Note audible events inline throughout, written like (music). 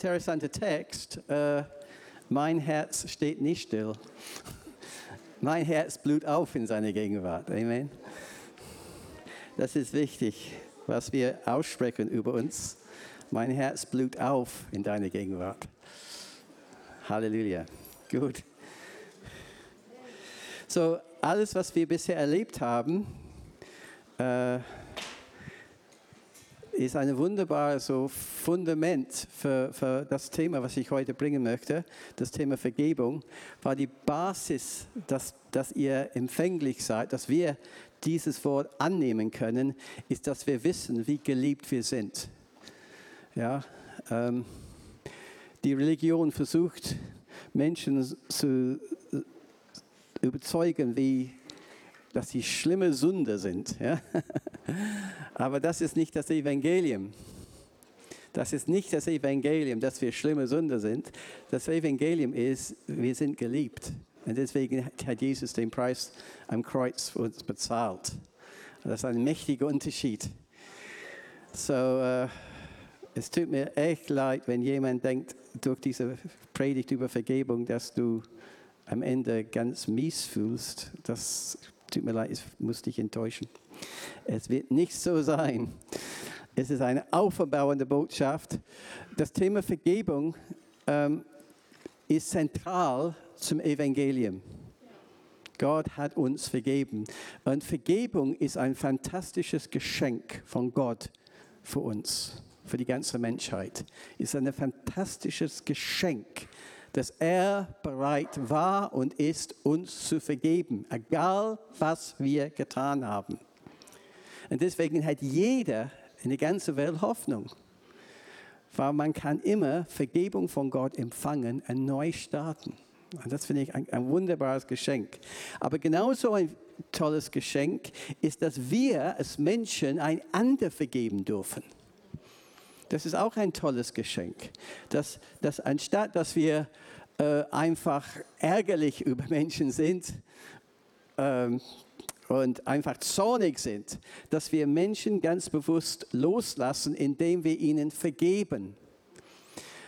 interessanter Text. Äh, mein Herz steht nicht still. (laughs) Mein Herz blut auf in seiner Gegenwart. Amen. Das ist wichtig, was wir aussprechen über uns. Mein Herz blut auf in deiner Gegenwart. Halleluja. Gut. So, alles, was wir bisher erlebt haben, äh, ist ein wunderbares so Fundament für, für das Thema, was ich heute bringen möchte, das Thema Vergebung, weil die Basis, dass, dass ihr empfänglich seid, dass wir dieses Wort annehmen können, ist, dass wir wissen, wie geliebt wir sind. Ja, ähm, die Religion versucht, Menschen zu überzeugen, wie, dass sie schlimme Sünder sind. Ja? (laughs) Aber das ist nicht das Evangelium. Das ist nicht das Evangelium, dass wir schlimme Sünder sind. Das Evangelium ist, wir sind geliebt. Und deswegen hat Jesus den Preis am Kreuz für uns bezahlt. Das ist ein mächtiger Unterschied. So, uh, es tut mir echt leid, wenn jemand denkt, durch diese Predigt über Vergebung, dass du am Ende ganz mies fühlst. Das tut mir leid, ich muss dich enttäuschen. Es wird nicht so sein. Es ist eine aufbauende Botschaft. Das Thema Vergebung ähm, ist zentral zum Evangelium. Gott hat uns vergeben. Und Vergebung ist ein fantastisches Geschenk von Gott für uns, für die ganze Menschheit. Ist ein fantastisches Geschenk, dass er bereit war und ist, uns zu vergeben, egal was wir getan haben. Und deswegen hat jeder in der ganzen Welt Hoffnung. Weil man kann immer Vergebung von Gott empfangen und neu starten. Und das finde ich ein, ein wunderbares Geschenk. Aber genauso ein tolles Geschenk ist, dass wir als Menschen einander vergeben dürfen. Das ist auch ein tolles Geschenk. Dass, dass anstatt, dass wir äh, einfach ärgerlich über Menschen sind, ähm, und einfach zornig sind, dass wir Menschen ganz bewusst loslassen, indem wir ihnen vergeben.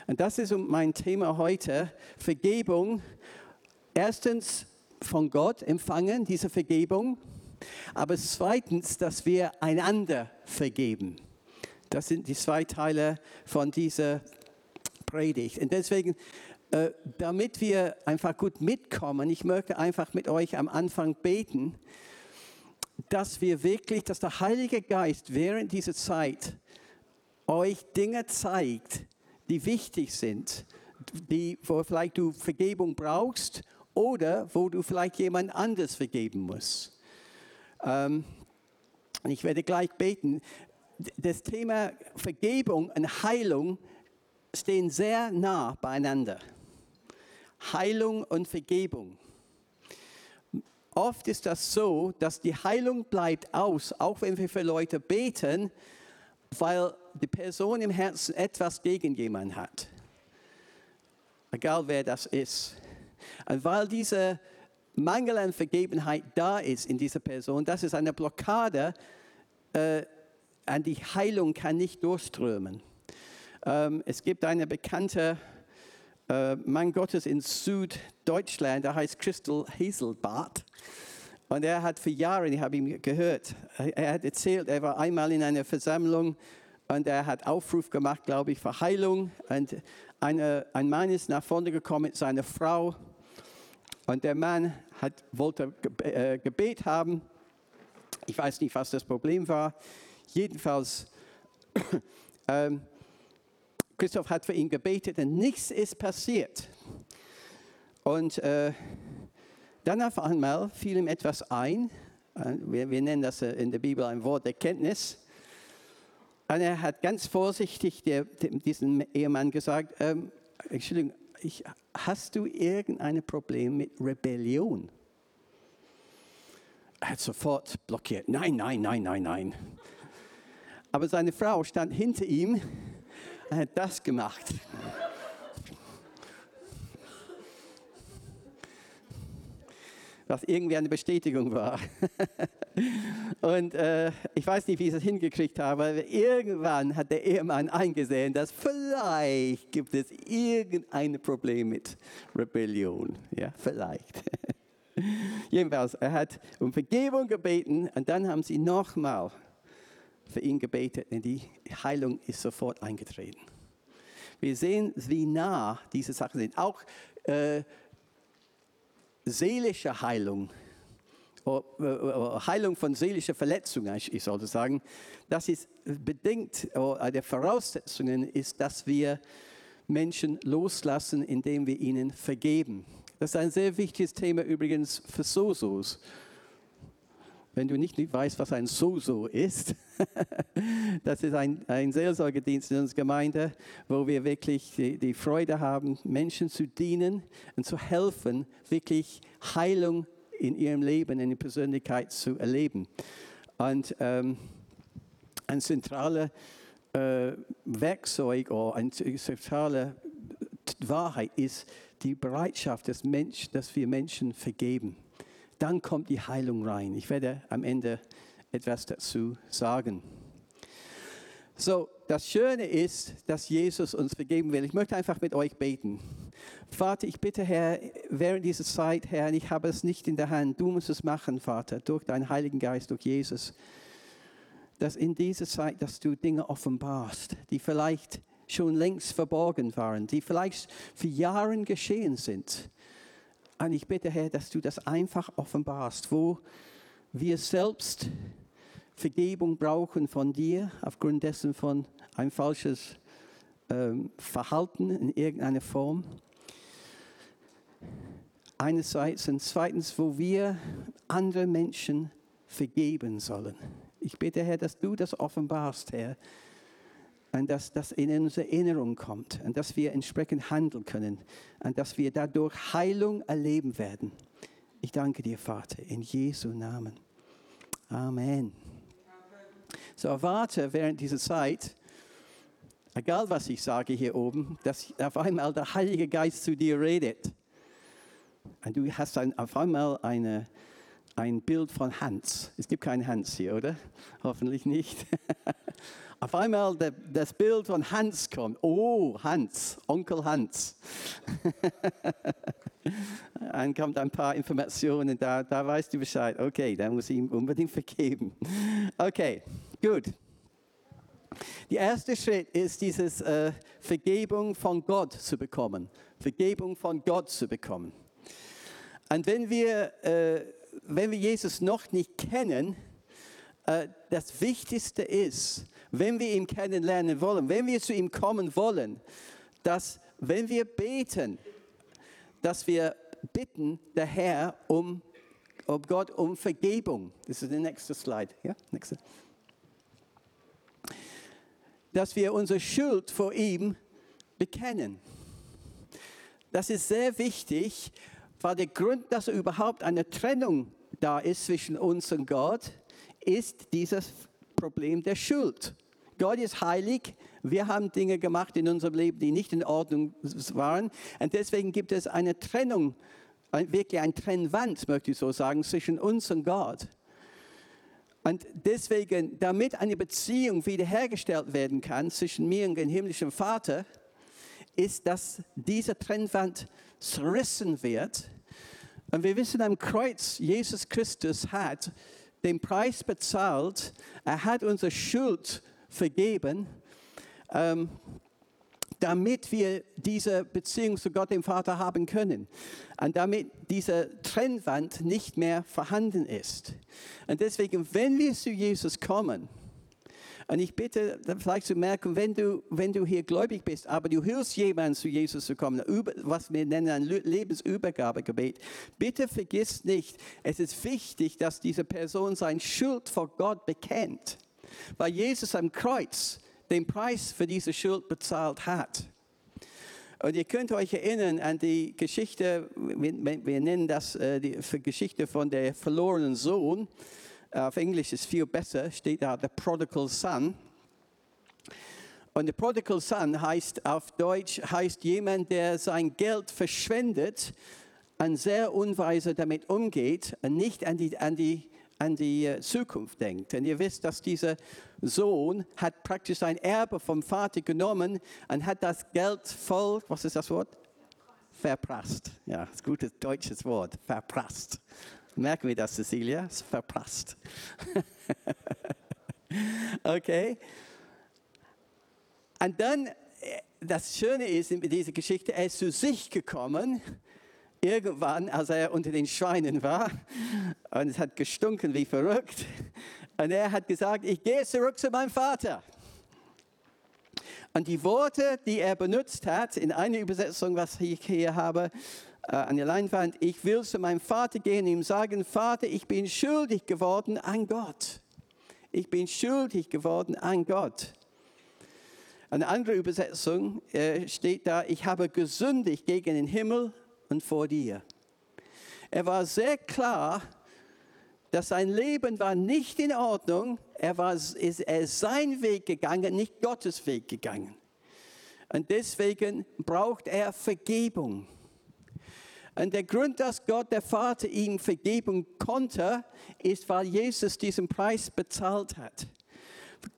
Und das ist mein Thema heute, Vergebung. Erstens von Gott empfangen, diese Vergebung, aber zweitens, dass wir einander vergeben. Das sind die zwei Teile von dieser Predigt. Und deswegen, äh, damit wir einfach gut mitkommen, ich möchte einfach mit euch am Anfang beten, dass wir wirklich, dass der Heilige Geist während dieser Zeit euch Dinge zeigt, die wichtig sind, die, wo vielleicht du Vergebung brauchst oder wo du vielleicht jemand anders vergeben musst. Ähm, ich werde gleich beten. Das Thema Vergebung und Heilung stehen sehr nah beieinander. Heilung und Vergebung. Oft ist das so, dass die Heilung bleibt aus, auch wenn wir für Leute beten, weil die Person im Herzen etwas gegen jemanden hat. Egal wer das ist. Und weil diese Mangel an Vergebenheit da ist in dieser Person, das ist eine Blockade, äh, an die Heilung kann nicht durchströmen. Ähm, es gibt eine bekannte äh, Mann Gottes in Süddeutschland, der heißt Crystal Hazelbart. Und er hat für Jahre, ich habe ihn gehört, er hat erzählt, er war einmal in einer Versammlung und er hat Aufruf gemacht, glaube ich, für Heilung. Und eine, ein Mann ist nach vorne gekommen mit seiner Frau und der Mann hat, wollte äh, Gebet haben. Ich weiß nicht, was das Problem war. Jedenfalls (coughs) ähm, Christoph hat für ihn gebetet und nichts ist passiert. Und äh, dann auf einmal fiel ihm etwas ein. Äh, wir, wir, nennen das in der Bibel ein Wort der Kenntnis. Und er hat ganz vorsichtig der, diesem Ehemann gesagt, ähm, Entschuldigung, ich, hast du irgendein Problem mit Rebellion? Er hat sofort blockiert. Nein, nein, nein, nein, nein. Aber seine Frau stand hinter ihm er hat das gemacht. Was irgendwie eine Bestätigung war. Und äh, ich weiß nicht, wie ich es hingekriegt habe, aber irgendwann hat der Ehemann eingesehen, dass vielleicht gibt es irgendein Problem mit Rebellion. Ja, vielleicht. Jedenfalls, er hat um Vergebung gebeten und dann haben sie nochmal für ihn gebetet und die Heilung ist sofort eingetreten. Wir sehen, wie nah diese Sachen sind. Auch äh, seelische Heilung, Heilung von seelischen Verletzungen, ich sollte sagen, das ist bedingt, der Voraussetzungen ist, dass wir Menschen loslassen, indem wir ihnen vergeben. Das ist ein sehr wichtiges Thema übrigens für Sosos. Wenn du nicht weißt, was ein Soso ist, (laughs) das ist ein, ein Seelsorgedienst in unserer Gemeinde, wo wir wirklich die, die Freude haben, Menschen zu dienen und zu helfen, wirklich Heilung in ihrem Leben, in der Persönlichkeit zu erleben. Und ähm, ein zentrales äh, Werkzeug oder eine zentrale Wahrheit ist die Bereitschaft, dass, Mensch, dass wir Menschen vergeben dann kommt die Heilung rein. Ich werde am Ende etwas dazu sagen. So, das Schöne ist, dass Jesus uns vergeben will. Ich möchte einfach mit euch beten. Vater, ich bitte, Herr, während dieser Zeit, Herr, ich habe es nicht in der Hand, du musst es machen, Vater, durch deinen Heiligen Geist, durch Jesus, dass in dieser Zeit, dass du Dinge offenbarst, die vielleicht schon längst verborgen waren, die vielleicht für Jahre geschehen sind und ich bitte, Herr, dass du das einfach offenbarst, wo wir selbst Vergebung brauchen von dir, aufgrund dessen von ein falsches ähm, Verhalten in irgendeiner Form. Einerseits und zweitens, wo wir andere Menschen vergeben sollen. Ich bitte, Herr, dass du das offenbarst, Herr, und dass das in unsere Erinnerung kommt und dass wir entsprechend handeln können und dass wir dadurch Heilung erleben werden. Ich danke dir, Vater, in Jesu Namen. Amen. So erwarte während dieser Zeit, egal was ich sage hier oben, dass auf einmal der Heilige Geist zu dir redet. Und du hast ein, auf einmal eine, ein Bild von Hans. Es gibt keinen Hans hier, oder? Hoffentlich nicht. (laughs) auf einmal der, das Bild von Hans kommt. Oh, Hans, Onkel Hans. (laughs) Dann kommt ein paar Informationen, da, da weißt du Bescheid. Okay, da muss ich ihm unbedingt vergeben. Okay, gut. Der erste Schritt ist, dieses äh, Vergebung von Gott zu bekommen. Vergebung von Gott zu bekommen. Und wenn wir, äh, wenn wir Jesus noch nicht kennen, äh, das Wichtigste ist, wenn wir ihn kennenlernen wollen, wenn wir zu ihm kommen wollen, dass wenn wir beten, dass wir bitten, der Herr um, um Gott um Vergebung. Das ist der nächste Slide. Ja, nächste. Dass wir unsere Schuld vor ihm bekennen. Das ist sehr wichtig, weil der Grund, dass überhaupt eine Trennung da ist zwischen uns und Gott, ist dieses Problem der Schuld. Gott ist heilig. Wir haben Dinge gemacht in unserem Leben, die nicht in Ordnung waren. Und deswegen gibt es eine Trennung, wirklich eine Trennwand, möchte ich so sagen, zwischen uns und Gott. Und deswegen, damit eine Beziehung wiederhergestellt werden kann zwischen mir und dem himmlischen Vater, ist, dass diese Trennwand zerrissen wird. Und wir wissen am Kreuz, Jesus Christus hat den Preis bezahlt. Er hat unsere Schuld vergeben, ähm, damit wir diese Beziehung zu Gott, dem Vater, haben können. Und damit diese Trennwand nicht mehr vorhanden ist. Und deswegen, wenn wir zu Jesus kommen, und ich bitte vielleicht zu merken, wenn du, wenn du hier gläubig bist, aber du hilfst jemandem zu Jesus zu kommen, was wir nennen ein Lebensübergabegebet, bitte vergiss nicht, es ist wichtig, dass diese Person seine Schuld vor Gott bekennt, weil Jesus am Kreuz den Preis für diese Schuld bezahlt hat. Und ihr könnt euch erinnern an die Geschichte, wir, nennen das äh, die Geschichte von der verlorenen Sohn. Auf Englisch ist viel besser, steht da The Prodigal Son. Und der Prodigal Son heißt auf Deutsch heißt jemand, der sein Geld verschwendet und sehr unweise damit umgeht und nicht an die, an die, an die äh, Zukunft denkt. Und ihr wisst, dass dieser Sohn hat praktisch sein Erbe vom Vater genommen und hat das Geld voll, was ist das Wort? Verprasst. Ja, das ist ein gutes deutsches Wort, verprasst. Merken wir das, Cecilia? Verprasst. (laughs) okay. Und dann, äh, das Schöne ist in dieser Geschichte, er ist zu sich gekommen, irgendwann, als er unter den Schweinen war, und es hat gestunken wie verrückt. Und er hat gesagt, ich gehe zurück zu meinem Vater. Und die Worte, die er benutzt hat, in einer Übersetzung, was ich hier habe, äh, an der Leinwand, ich will zu meinem Vater gehen und ihm sagen, Vater, ich bin schuldig geworden an Gott. Ich bin schuldig geworden an Gott. Eine andere Übersetzung äh, steht da, ich habe gesündigt gegen den Himmel und vor dir. Er war sehr klar, dass sein Leben war nicht in Ordnung. Er war ist, er ist seinen Weg gegangen, nicht Gottes Weg gegangen. Und deswegen braucht er Vergebung. Und der Grund, dass Gott, der Vater, ihm vergeben konnte, ist, weil Jesus diesen Preis bezahlt hat.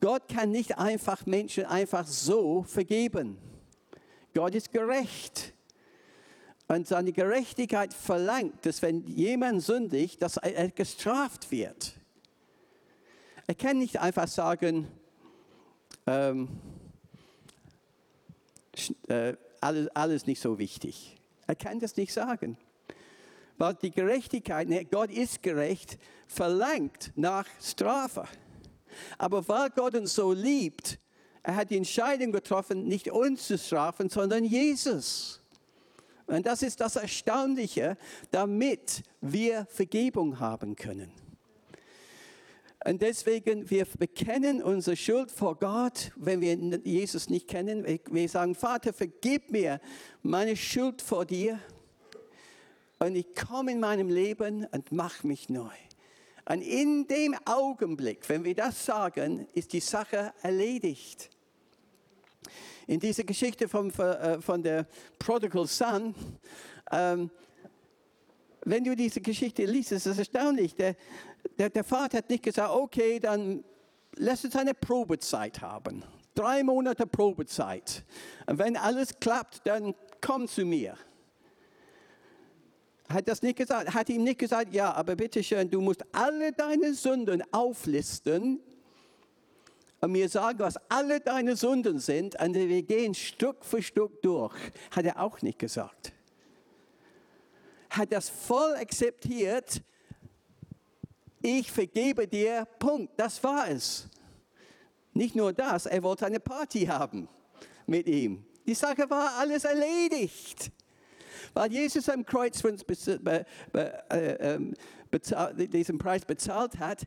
Gott kann nicht einfach Menschen einfach so vergeben. Gott ist gerecht. Und seine Gerechtigkeit verlangt, dass wenn jemand sündigt, dass er gestraft wird. Er kann nicht einfach sagen, ähm, äh, alles, alles nicht so wichtig. Er kann das nicht sagen. Weil die Gerechtigkeit, ne, Gott ist gerecht, verlangt nach Strafe. Aber weil Gott uns so liebt, er hat die Entscheidung getroffen, nicht uns zu strafen, sondern Jesus. Und das ist das Erstaunliche, damit wir Vergebung haben können. Und deswegen, wir bekennen unsere Schuld vor Gott, wenn wir Jesus nicht kennen. Wir sagen, Vater, vergib mir meine Schuld vor dir. Und ich komme in meinem Leben und mache mich neu. Und in dem Augenblick, wenn wir das sagen, ist die Sache erledigt. In dieser Geschichte von, äh, von der Prodigal Son, ähm, wenn du diese Geschichte liest, ist es erstaunlich. Der, der, der Vater hat nicht gesagt, okay, dann lass uns eine Probezeit haben. Drei Monate Probezeit. Und wenn alles klappt, dann komm zu mir. Hat das nicht gesagt? Hat ihm nicht gesagt, ja, aber bitteschön, du musst alle deine Sünden auflisten und mir sagen, was alle deine Sünden sind, und wir gehen Stück für Stück durch. Hat er auch nicht gesagt. Hat das voll akzeptiert, ich vergebe dir, Punkt, das war es. Nicht nur das, er wollte eine Party haben mit ihm. Die Sache war alles erledigt. Weil Jesus am Kreuz äh, ähm, diesen Preis bezahlt hat,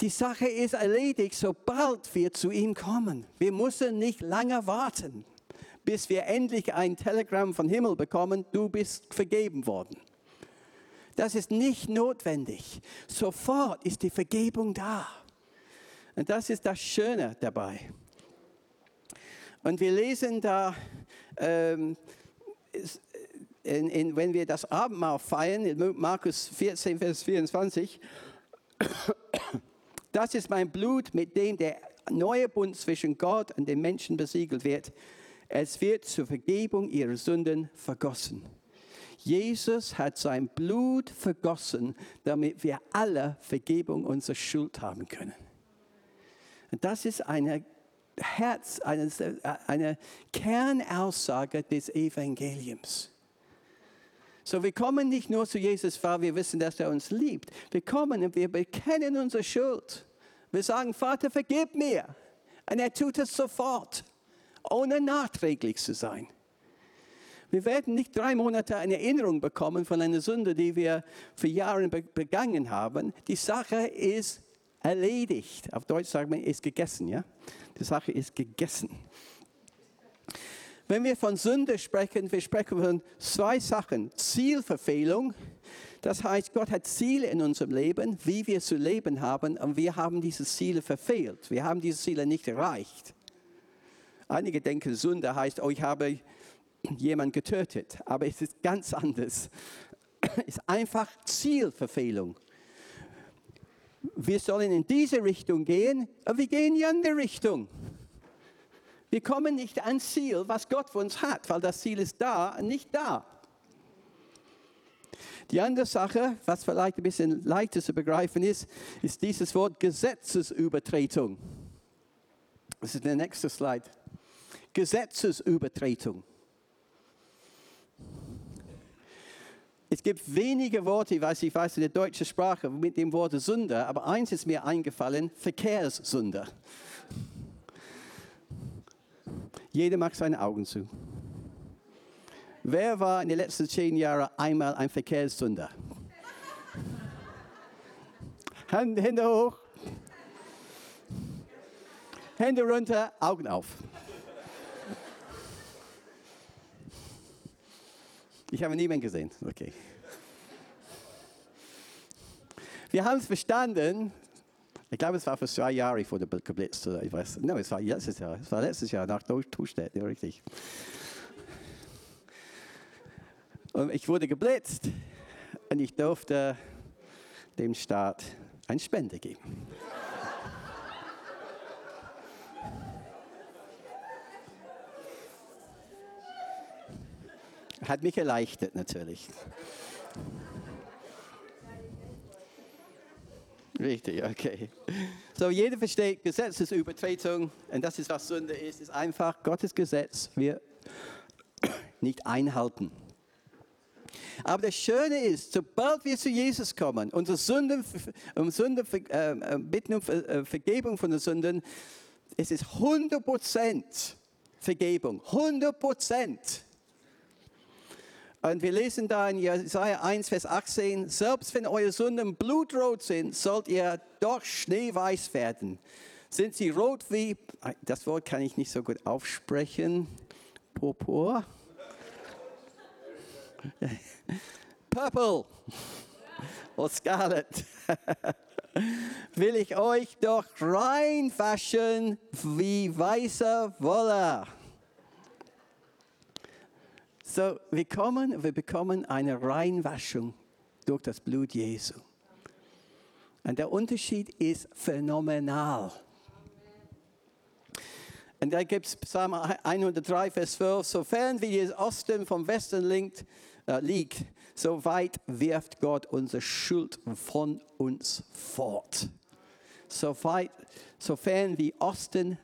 die Sache ist erledigt, sobald wir zu ihm kommen. Wir müssen nicht lange warten, bis wir endlich ein Telegramm vom Himmel bekommen, du bist vergeben worden. Das ist nicht notwendig. Sofort ist die Vergebung da. Und das ist das Schöne dabei. Und wir lesen da, ähm, in, in, wenn wir das Abendmahl feiern, in Markus 14, Vers 24, das ist mein Blut, mit dem der neue Bund zwischen Gott und den Menschen besiegelt wird. Es wird zur Vergebung ihrer Sünden vergossen. Jesus hat sein Blut vergossen, damit wir alle Vergebung unserer Schuld haben können. Und das ist eine Herz, eine, eine Kernaussage des Evangeliums. So, wir kommen nicht nur zu Jesus, weil wir wissen, dass er uns liebt. Wir kommen und wir bekennen unsere Schuld. Wir sagen, Vater, vergib mir. Und er tut es sofort, ohne nachträglich zu sein. Wir werden nicht drei Monate eine Erinnerung bekommen von einer Sünde, die wir für Jahre begangen haben. Die Sache ist erledigt. Auf Deutsch sagt man, ist gegessen. Ja? Die Sache ist gegessen. Wenn wir von Sünde sprechen, wir sprechen von zwei Sachen. Zielverfehlung, das heißt, Gott hat Ziele in unserem Leben, wie wir zu leben haben, und wir haben diese Ziele verfehlt. Wir haben diese Ziele nicht erreicht. Einige denken, Sünde heißt, oh, ich habe jemand getötet. Aber es ist ganz anders. Es ist einfach Zielverfehlung. wir sollen in diese Richtung gehen, aber wir gehen in die andere Richtung. Wir kommen nicht ans Ziel, was Gott für uns hat, weil das Ziel ist da, nicht da. Die andere Sache, was vielleicht ein bisschen leichter zu begreifen ist, ist dieses Wort Gesetzesübertretung. Das ist der nächste Slide. Gesetzesübertretung. Es gibt wenige Worte, ich weiß, ich weiß in der deutschen Sprache mit dem Wort Sünder, aber eins ist mir eingefallen, Verkehrssünder. Jeder macht seine Augen zu. Wer war in den letzten zehn Jahren einmal ein Verkehrssünder? Hände hoch. Hände runter, Augen auf. Ich habe niemanden gesehen. Okay. Wir haben es verstanden. Ich glaube, es war für zwei Jahre vor der geblitzt. Ich weiß. Nein, es war letztes Jahr. Es war letztes Jahr nach Tustedt, ja, richtig. Und ich wurde geblitzt und ich durfte dem Staat eine Spende geben. Hat mich erleichtert natürlich. Richtig, okay. So, jeder versteht, Gesetzesübertretung, und das ist, was Sünde ist, ist einfach Gottes Gesetz, wir (coughs) nicht einhalten. Aber das Schöne ist, sobald wir zu Jesus kommen, unsere Sünden, um Sünden äh, bitten um äh, Vergebung von den Sünden, es ist 100% Vergebung. 100%. Und wir lesen da in Jesaja 1, Vers 18, selbst wenn eure Sünden blutrot sind, sollt ihr doch schneeweiß werden. Sind sie rot wie, das Wort kann ich nicht so gut aufsprechen, purpur? (laughs) Purple oder Scarlet. (laughs) Will ich euch doch reinwaschen wie weißer Wolle. So, wir kommen, wir bekommen eine Reinwaschung durch das Blut Jesu. Und der Unterschied ist phänomenal. Und da gibt es Psalm 103, Vers 12, sofern wie der Osten vom Westen liegt, äh, liegt, so weit wirft Gott unsere Schuld von uns fort. So weit, sofern wie Osten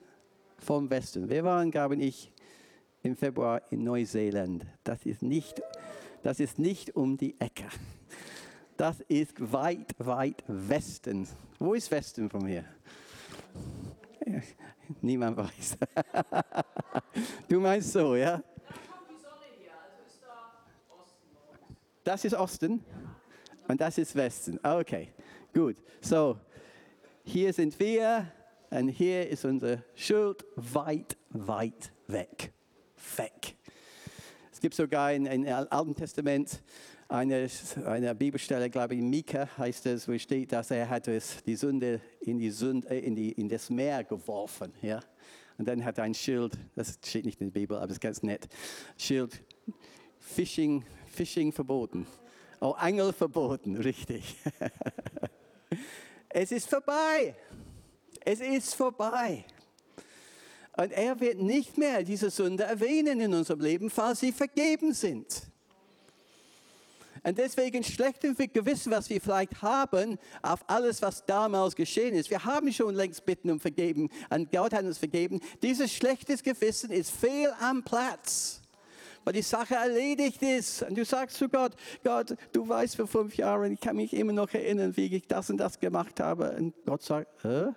vom Westen. Wir waren, glaube ich, im Februar in Neuseeland. Das ist nicht, das ist nicht um die Ecke. Das ist weit, weit Westen. Wo ist Westen von hier? Niemand weiß. (laughs) Du meinst so, ja? Das ist Osten und das ist Westen. Okay, gut. So, hier sind wir und hier ist unsere Schuld weit, weit weg. Weg. Es gibt sogar in, im Alten Testament eine, eine Bibelstelle, glaube ich, in Mika heißt es, wo steht, dass er hat die Sünde in, die Sünde, äh, in, die, in das Meer geworfen. Ja? Und dann hat er ein Schild, das steht nicht in der Bibel, aber ist ganz nett, Schild, Fishing, Fishing verboten. Oh, Angel verboten, (laughs) richtig. es ist vorbei. Es ist vorbei. Und er wird nicht mehr diese Sünde erwähnen in unserem Leben, falls sie vergeben sind. Und deswegen schlechtem Gewissen, was wir vielleicht haben, auf alles, was damals geschehen ist. Wir haben schon längst Bitten um Vergeben und Gott hat uns vergeben. Dieses schlechtes Gewissen ist fehl am Platz weil die Sache erledigt ist. Und du sagst zu Gott, Gott, du weißt vor fünf Jahren, ich kann mich immer noch erinnern, wie ich das und das gemacht habe. Und Gott sagt, Hä?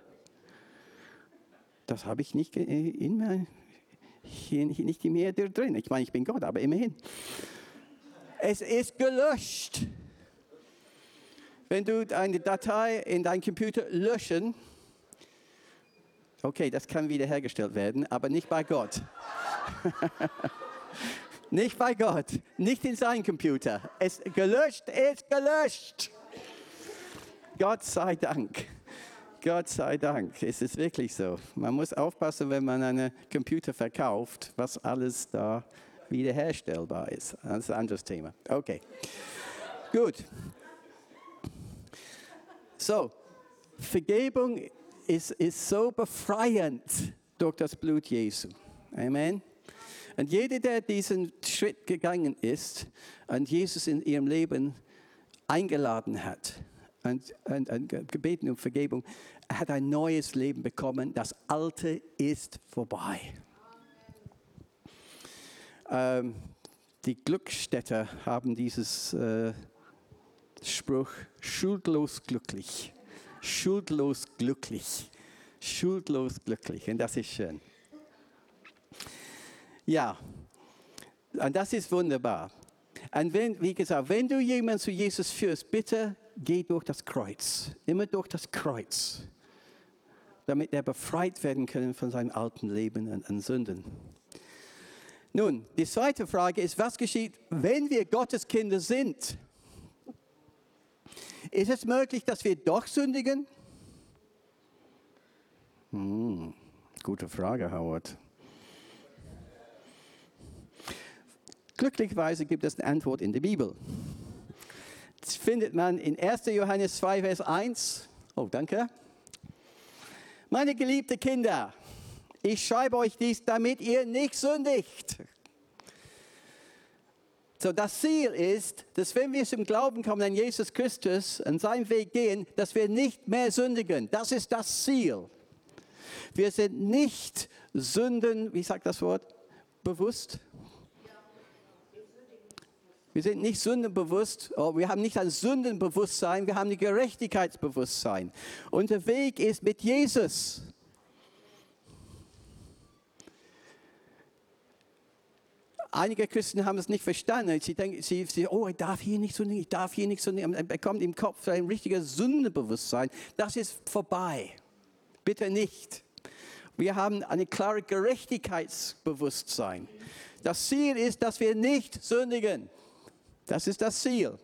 Das habe ich nicht in mir, nicht in drin. Ich meine, ich bin Gott, aber immerhin. Es ist gelöscht. Wenn du eine Datei in deinem Computer löschen, okay, das kann wiederhergestellt werden, aber nicht bei Gott. (laughs) Nicht bei Gott, nicht in seinem Computer. Es gelöscht ist gelöscht. Gott sei Dank. Gott sei Dank. Es ist wirklich so. Man muss aufpassen, wenn man einen Computer verkauft, was alles da wiederherstellbar ist. Das ist ein anderes Thema. Okay. Gut. So, Vergebung ist, ist so befreiend durch das Blut Jesu. Amen. Und jeder, der diesen Schritt gegangen ist und Jesus in ihrem Leben eingeladen hat und, und, und gebeten um Vergebung, hat ein neues Leben bekommen. Das Alte ist vorbei. Ähm, die Glückstädter haben dieses äh, Spruch schuldlos glücklich. Schuldlos glücklich. Schuldlos glücklich. Und das ist schön. Ja, und das ist wunderbar. Und wenn, wie gesagt, wenn du jemanden zu Jesus führst, bitte geh durch das Kreuz. Immer durch das Kreuz. Damit er befreit werden kann von seinem alten Leben und, und Sünden. Nun, die zweite Frage ist, was geschieht, wenn wir Gottes Kinder sind? Ist es möglich, dass wir doch sündigen? Hm, gute Frage, Howard. Glücklicherweise gibt es eine Antwort in der Bibel. Findet man in 1. Johannes 2, Vers 1. Oh, danke. Meine geliebten Kinder, ich schreibe euch dies, damit ihr nicht sündigt. So, das Ziel ist, dass wenn wir zum Glauben kommen an Jesus Christus und seinen Weg gehen, dass wir nicht mehr sündigen. Das ist das Ziel. Wir sind nicht Sünden, wie sagt das Wort, bewusst. Wir sind nicht sündenbewusst, oh, wir haben nicht ein Sündenbewusstsein, wir haben ein Gerechtigkeitsbewusstsein. Und der Weg ist mit Jesus. Einige Christen haben es nicht verstanden. Sie denken, sie, sie, oh, ich darf hier nicht sündigen, ich darf hier nicht sündigen. Er bekommt im Kopf ein richtiges Sündenbewusstsein. Das ist vorbei. Bitte nicht. Wir haben ein klares Gerechtigkeitsbewusstsein. Das Ziel ist, dass wir nicht sündigen. Das ist das Ziel.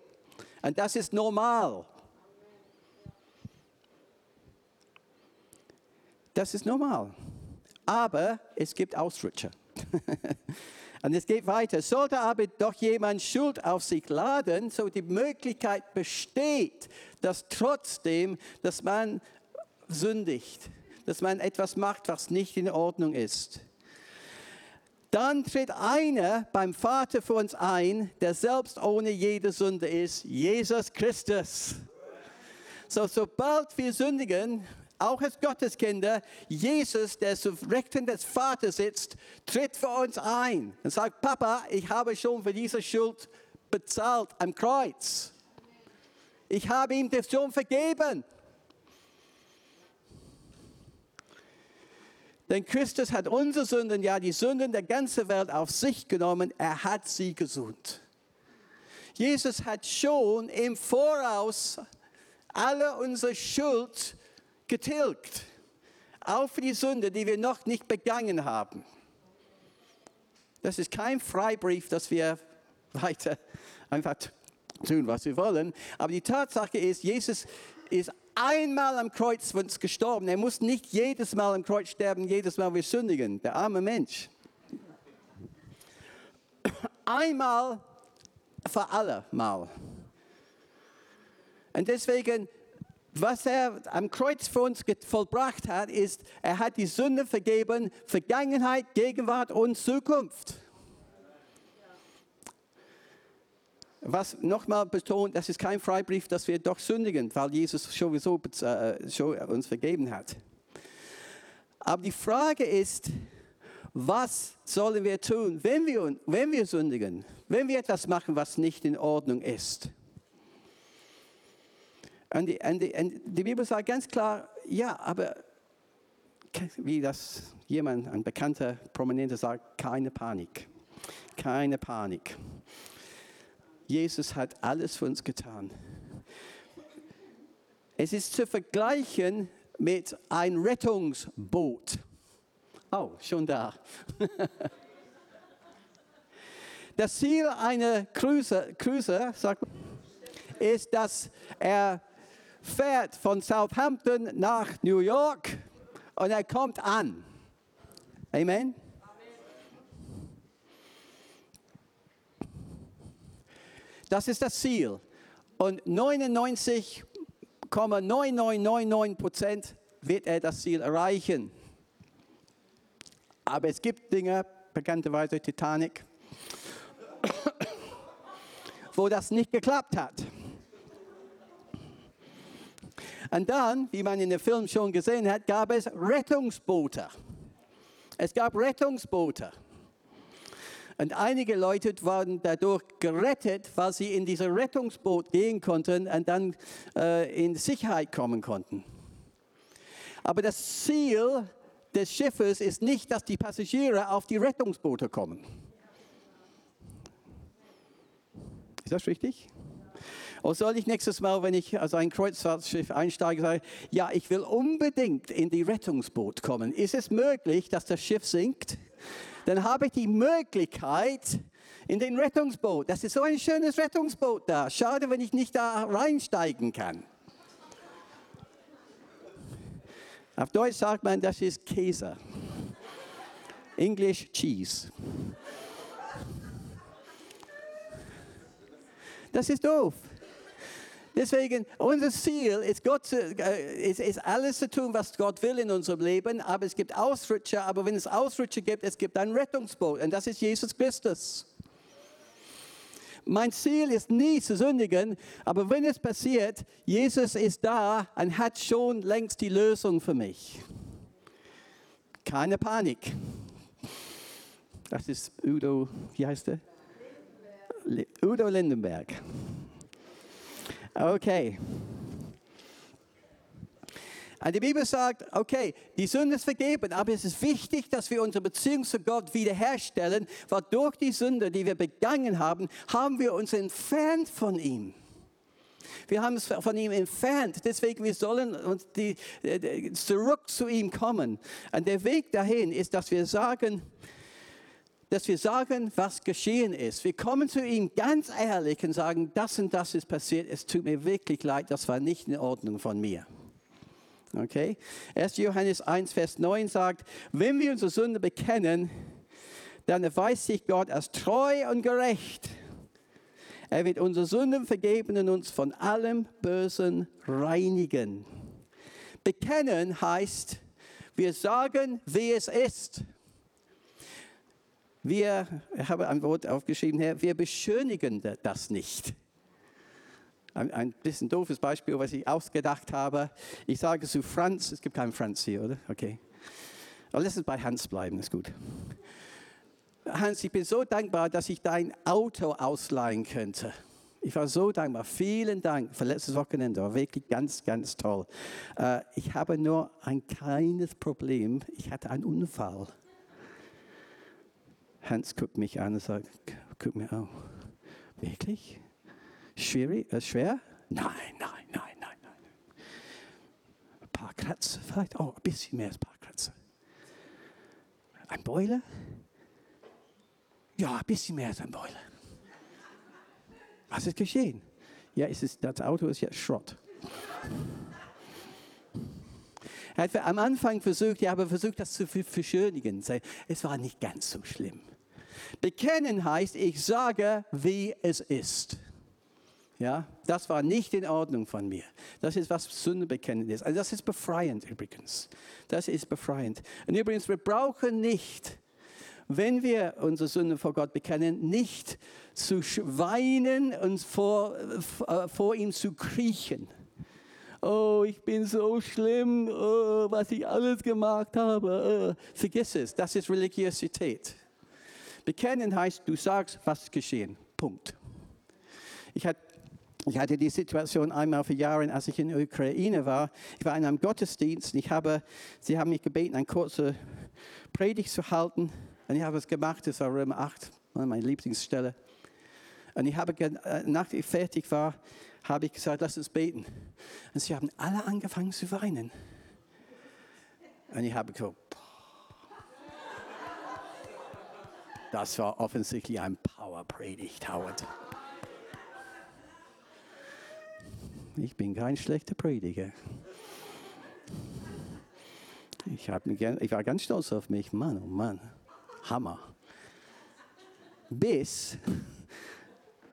Und das ist normal. Das ist normal. Aber es gibt Ausrutscher. (laughs) Und es geht weiter. Sollte aber doch jemand Schuld auf sich laden, so die Möglichkeit besteht, dass trotzdem, dass man sündigt, dass man etwas macht, was nicht in Ordnung ist dann tritt einer beim Vater für uns ein, der selbst ohne jede Sünde ist, Jesus Christus. So, sobald wir sündigen, auch als Gotteskinder, Jesus, der zu Rechten des Vaters sitzt, tritt für uns ein und sagt, Papa, ich habe schon für diese Schuld bezahlt am Kreuz. Ich habe ihm das schon vergeben. Denn Christus hat unsere Sünden, ja die Sünden der ganzen Welt auf sich genommen. Er hat sie gesund. Jesus hat schon im Voraus alle unsere Schuld getilgt. Auch für die Sünde, die wir noch nicht begangen haben. Das ist kein Freibrief, dass wir weiter einfach tun, was wir wollen. Aber die Tatsache ist, Jesus ist einmal am Kreuz für uns gestorben. Er muss nicht jedes Mal am Kreuz sterben, jedes Mal wir sündigen. Der arme Mensch. Einmal für alle Mal. Und deswegen, was er am Kreuz für uns vollbracht hat, ist, er hat die Sünde vergeben, Vergangenheit, Gegenwart und Zukunft. Was nochmal betont, das ist kein Freibrief, dass wir doch sündigen, weil Jesus sowieso äh, uns vergeben hat. Aber die Frage ist, was sollen wir tun, wenn wir, wenn wir sündigen, wenn wir etwas machen, was nicht in Ordnung ist? Und die, und die, und die Bibel sagt ganz klar, ja, aber wie das jemand, ein bekannter Prominenter sagt, keine Panik. Keine Panik. Jesus hat alles für uns getan. Es ist zu vergleichen mit einem Rettungsboot. Oh, schon da. (laughs) Das Ziel einer Cruiser, Cruiser sagt, ist, dass er fährt von Southampton nach New York und er kommt an. Amen. Das ist das Ziel. Und 99 9999 Prozent wird er das Ziel erreichen. Aber es gibt Dinge, bekannterweise Titanic, wo das nicht geklappt hat. Und dann, wie man in dem Film schon gesehen hat, gab es Rettungsboote. Es gab Rettungsboote. Und einige Leute waren dadurch gerettet, weil sie in dieses Rettungsboot gehen konnten und dann äh, in Sicherheit kommen konnten. Aber das Ziel des Schiffes ist nicht, dass die Passagiere auf die Rettungsboote kommen. Ist das richtig? Oder soll ich nächstes Mal, wenn ich als ein Kreuzfahrtschiff einsteige, sagen, ja, ich will unbedingt in die Rettungsboot kommen. Ist es möglich, dass das Schiff sinkt? Dann habe ich die Möglichkeit in den Rettungsboot. Das ist so ein schönes Rettungsboot da. Schade, wenn ich nicht da reinsteigen kann. Auf Deutsch sagt man, das ist Käse. English Cheese. Das ist doof. Deswegen, unser Ziel ist, Gott zu, äh, ist, ist, alles zu tun, was Gott will in unserem Leben, aber es gibt Ausrutscher, aber wenn es Ausrutscher gibt, es gibt ein Rettungsboot und das ist Jesus Christus. Mein Ziel ist nie zu sündigen, aber wenn es passiert, Jesus ist da und hat schon längst die Lösung für mich. Keine Panik. Das ist Udo, wie heißt er? Udo Lindenberg. Okay. Und die Bibel sagt, okay, die Sünde ist vergeben, aber es ist wichtig, dass wir unsere Beziehung zu Gott wiederherstellen, weil durch die Sünde, die wir begangen haben, haben wir uns entfernt von ihm. Wir haben es von ihm entfernt. Deswegen wir sollen uns die, äh, zurück zu ihm kommen. Und der Weg dahin ist, dass wir sagen, dass wir sagen, was geschehen ist. Wir kommen zu ihm ganz ehrlich und sagen, das und das ist passiert. Es tut mir wirklich leid, das war nicht in Ordnung von mir. Okay? 1. Johannes 1, Vers 9 sagt, wenn wir unsere Sünde bekennen, dann erweist sich Gott als treu und gerecht. Er wird unsere Sünden vergeben und uns von allem Bösen reinigen. Bekennen heißt, wir sagen, wie es ist. Wir, ich habe ein Wort aufgeschrieben hier, wir beschönigen das nicht. Ein, ein bisschen doofes Beispiel, was ich ausgedacht habe. Ich sage zu Franz, es gibt keinen Franz hier, oder? Okay. Aber lass es bei Hans bleiben, ist gut. Hans, ich bin so dankbar, dass ich dein Auto ausleihen könnte. Ich war so dankbar. Vielen Dank für letztes Wochenende. War wirklich ganz, ganz toll. Äh, ich habe nur ein kleines Problem. Ich hatte einen Unfall. Hans guckt mich an und sagt, guck mir an. Wirklich? Schwierig, äh, schwer? Nein, nein, nein, nein, nein. Ein paar Kratzer vielleicht? Oh, ein bisschen mehr als ein paar Kratzer. Ein Beule? Ja, ein bisschen mehr als ein Beule. Was ist geschehen? Ja, es ist, das Auto ist jetzt Schrott. Er hat am Anfang versucht, ja, aber versucht, das zu verschönigen. Es war nicht ganz so schlimm. Bekennen heißt, ich sage, wie es ist. Ja, das war nicht in Ordnung von mir. Das ist, was Sünde bekennen ist. Also das ist befreiend übrigens. Das ist befreiend. Und übrigens, wir brauchen nicht, wenn wir unsere Sünde vor Gott bekennen, nicht zu weinen und vor, äh, vor ihm zu kriechen. Oh, ich bin so schlimm, oh, was ich alles gemacht habe. Oh. Vergiss es, das ist Religiosität. Bekennen heißt, du sagst, was ist geschehen. Punkt. Ich hatte ich hatte die Situation einmal vor Jahren, als ich in der Ukraine war. Ich war in einem Gottesdienst ich habe, sie haben mich gebeten, eine kurze Predigt zu halten. Und ich habe es gemacht, das war Römer 8, meine Lieblingsstelle. Und ich habe, äh, nachdem ich fertig war, habe ich gesagt, lass uns beten. Und sie haben alle angefangen zu weinen. Und ich habe gesagt, das war offensichtlich ein Power-Predigt, Howard. Ich bin kein schlechter Prediger. Ich, ich war ganz stolz auf mich. Mann, oh Mann, Hammer. Bis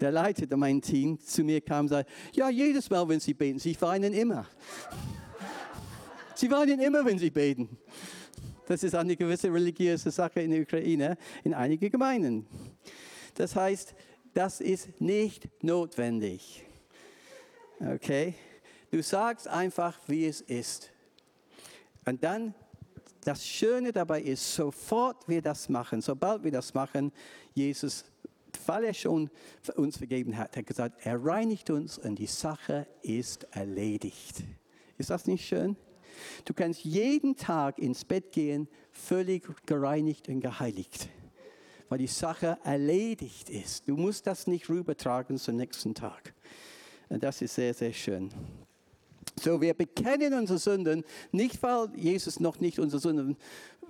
der leitete mein Team, zu mir kam und sagte, ja, jedes Mal, wenn Sie beten, Sie weinen immer. Sie weinen immer, wenn Sie beten. Das ist eine gewisse religiöse Sache in der Ukraine, in einigen Gemeinden. Das heißt, das ist nicht notwendig. Okay? Du sagst einfach, wie es ist. Und dann, das Schöne dabei ist, sofort wir das machen, sobald wir das machen, Jesus, weil er schon uns vergeben hat, hat gesagt, er reinigt uns und die Sache ist erledigt. Ist das nicht schön? Du kannst jeden Tag ins Bett gehen, völlig gereinigt und geheiligt, weil die Sache erledigt ist. Du musst das nicht rübertragen zum nächsten Tag. Und das ist sehr, sehr schön. So, wir bekennen unsere Sünden, nicht weil Jesus noch nicht unsere Sünden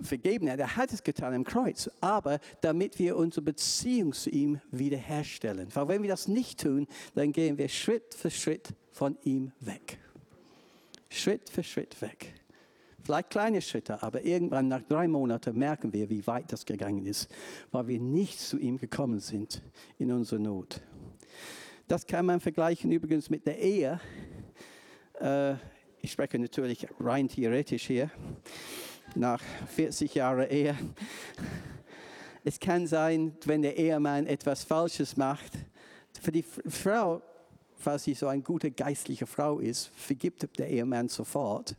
vergeben hat, er hat es getan am Kreuz, aber damit wir unsere Beziehung zu ihm wiederherstellen. Weil wenn wir das nicht tun, dann gehen wir Schritt für Schritt von ihm weg. Schritt für Schritt weg. Vielleicht kleine Schritte, aber irgendwann nach drei Monaten merken wir, wie weit das gegangen ist, weil wir nicht zu ihm gekommen sind in unserer Not. Das kann man vergleichen übrigens mit der Ehe. Äh, ich spreche natürlich rein theoretisch hier, nach 40 Jahren Ehe. Es kann sein, wenn der Ehemann etwas Falsches macht, für die Frau falls sie so eine gute geistliche Frau ist, vergibt der Ehemann sofort.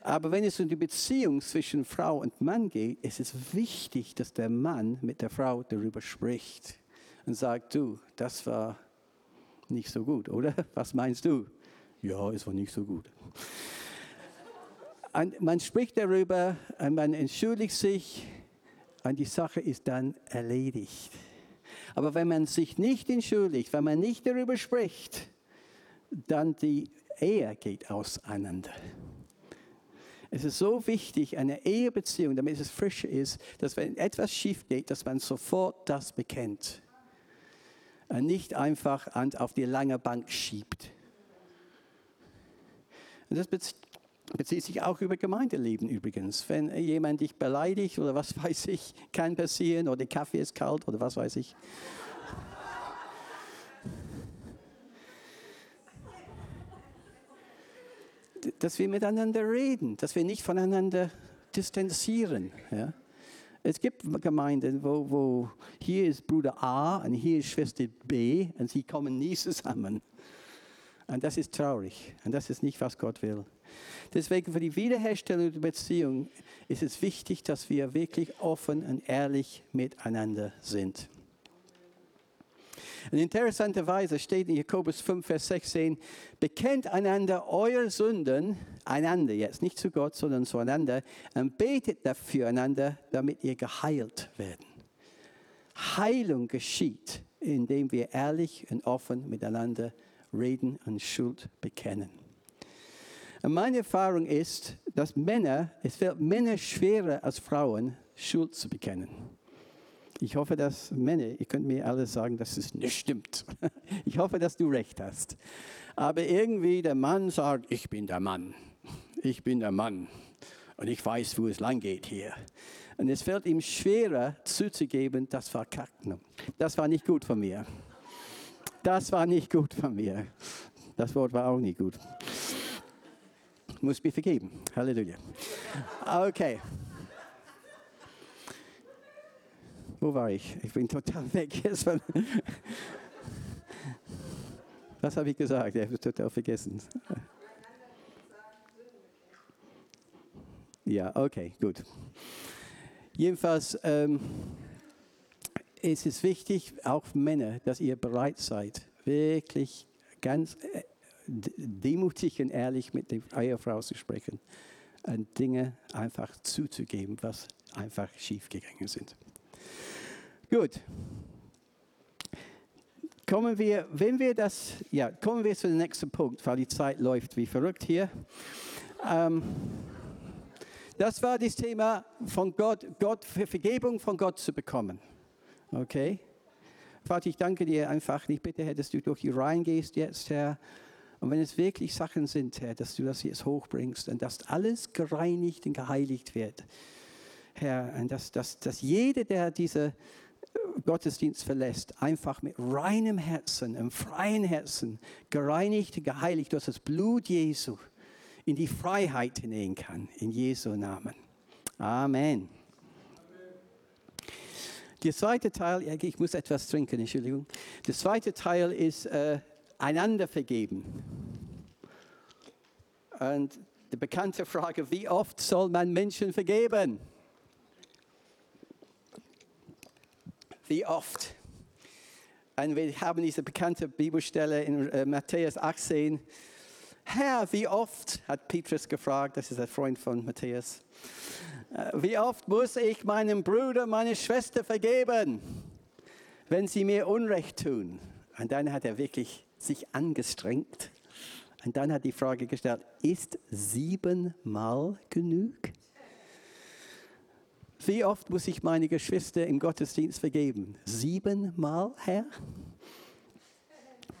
Aber wenn es um die Beziehung zwischen Frau und Mann geht, ist es wichtig, dass der Mann mit der Frau darüber spricht und sagt, du, das war nicht so gut, oder? Was meinst du? Ja, es war nicht so gut. Und man spricht darüber, und man entschuldigt sich und die Sache ist dann erledigt. Aber wenn man sich nicht entschuldigt, wenn man nicht darüber spricht, dann die Ehe geht auseinander. Es ist so wichtig, eine Ehebeziehung, damit es frisch ist, dass wenn etwas schief geht, dass man sofort das bekennt. Und nicht einfach auf die lange Bank schiebt. Und das bezieht sich auch über Gemeindeleben übrigens. Wenn jemand dich beleidigt oder was (laughs) weiß ich, kann passieren oder der Kaffee ist kalt oder was weiß ich. Dass wir miteinander reden, dass wir nicht voneinander distanzieren. Ja? Es gibt Gemeinden, wo, wo hier ist Bruder A und hier ist Schwester B und sie kommen nie zusammen. Und das ist traurig und das ist nicht, was Gott will. Deswegen für die Wiederherstellung der Beziehung ist es wichtig, dass wir wirklich offen und ehrlich miteinander sind. Und interessanterweise steht in Jakobus 5, Vers 16, bekennt einander eure Sünden, einander jetzt, nicht zu Gott, sondern zueinander, und betet dafür einander, damit ihr geheilt werden. Heilung geschieht, indem wir ehrlich und offen miteinander reden und Schuld bekennen. Und meine Erfahrung ist, dass Männer, es fällt Männer schwerer als Frauen, Schuld zu bekennen. Ich hoffe, dass Männer, ihr könnt mir alle sagen, dass es nicht stimmt. (laughs) Ich hoffe, dass du recht hast. Aber irgendwie der Mann sagt, ich bin der Mann. Ich bin der Mann. Und ich weiß, wo es lang geht hier. Und es fällt ihm schwerer zuzugeben, das war Kacken. Das war nicht gut von mir. Das war nicht gut von mir. Das Wort war auch nicht gut muss mir vergeben. Halleluja. Okay. Wo war ich? Ich bin total (laughs) weg. Was habe ich gesagt? Ich habe es total vergessen. Ja, okay, gut. Jedenfalls ähm, ist es wichtig, auch Männer, dass ihr bereit seid, wirklich ganz äh, demutig und ehrlich mit der Ehefrau zu sprechen und Dinge einfach zuzugeben, was einfach schiefgegangen sind. Gut. Kommen wir, wenn wir das, ja, kommen wir zu dem nächsten Punkt, weil die Zeit läuft wie verrückt hier. Ähm, das war das Thema von Gott, Gott, für Vergebung von Gott zu bekommen. Okay? Vater, ich danke dir einfach. Ich bitte, Herr, dass du durch die Reihen gehst jetzt, Herr. Und wenn es wirklich Sachen sind, Herr, dass du das jetzt hochbringst und dass alles gereinigt und geheiligt wird, Herr, und dass, dass, dass jeder, der diese Gottesdienst verlässt, einfach mit reinem Herzen, einem freien Herzen, gereinigt, geheiligt durch das Blut Jesu, in die Freiheit hinein kann, in Jesu Namen. Amen. Der zweite Teil, ich muss etwas trinken, Entschuldigung. Der zweite Teil ist äh, einander vergeben. Und die bekannte Frage, wie oft soll man Menschen vergeben? Wie oft? Und wir haben diese bekannte Bibelstelle in äh, Matthäus 18. Herr, wie oft, hat Petrus gefragt, das ist ein Freund von Matthäus, äh, wie oft muss ich meinem Bruder, meine Schwester vergeben, wenn sie mir Unrecht tun? Und dann hat er wirklich sich angestrengt. Und dann hat die Frage gestellt, ist siebenmal genug? Wie oft muss ich meine Geschwister im Gottesdienst vergeben? Siebenmal, Herr?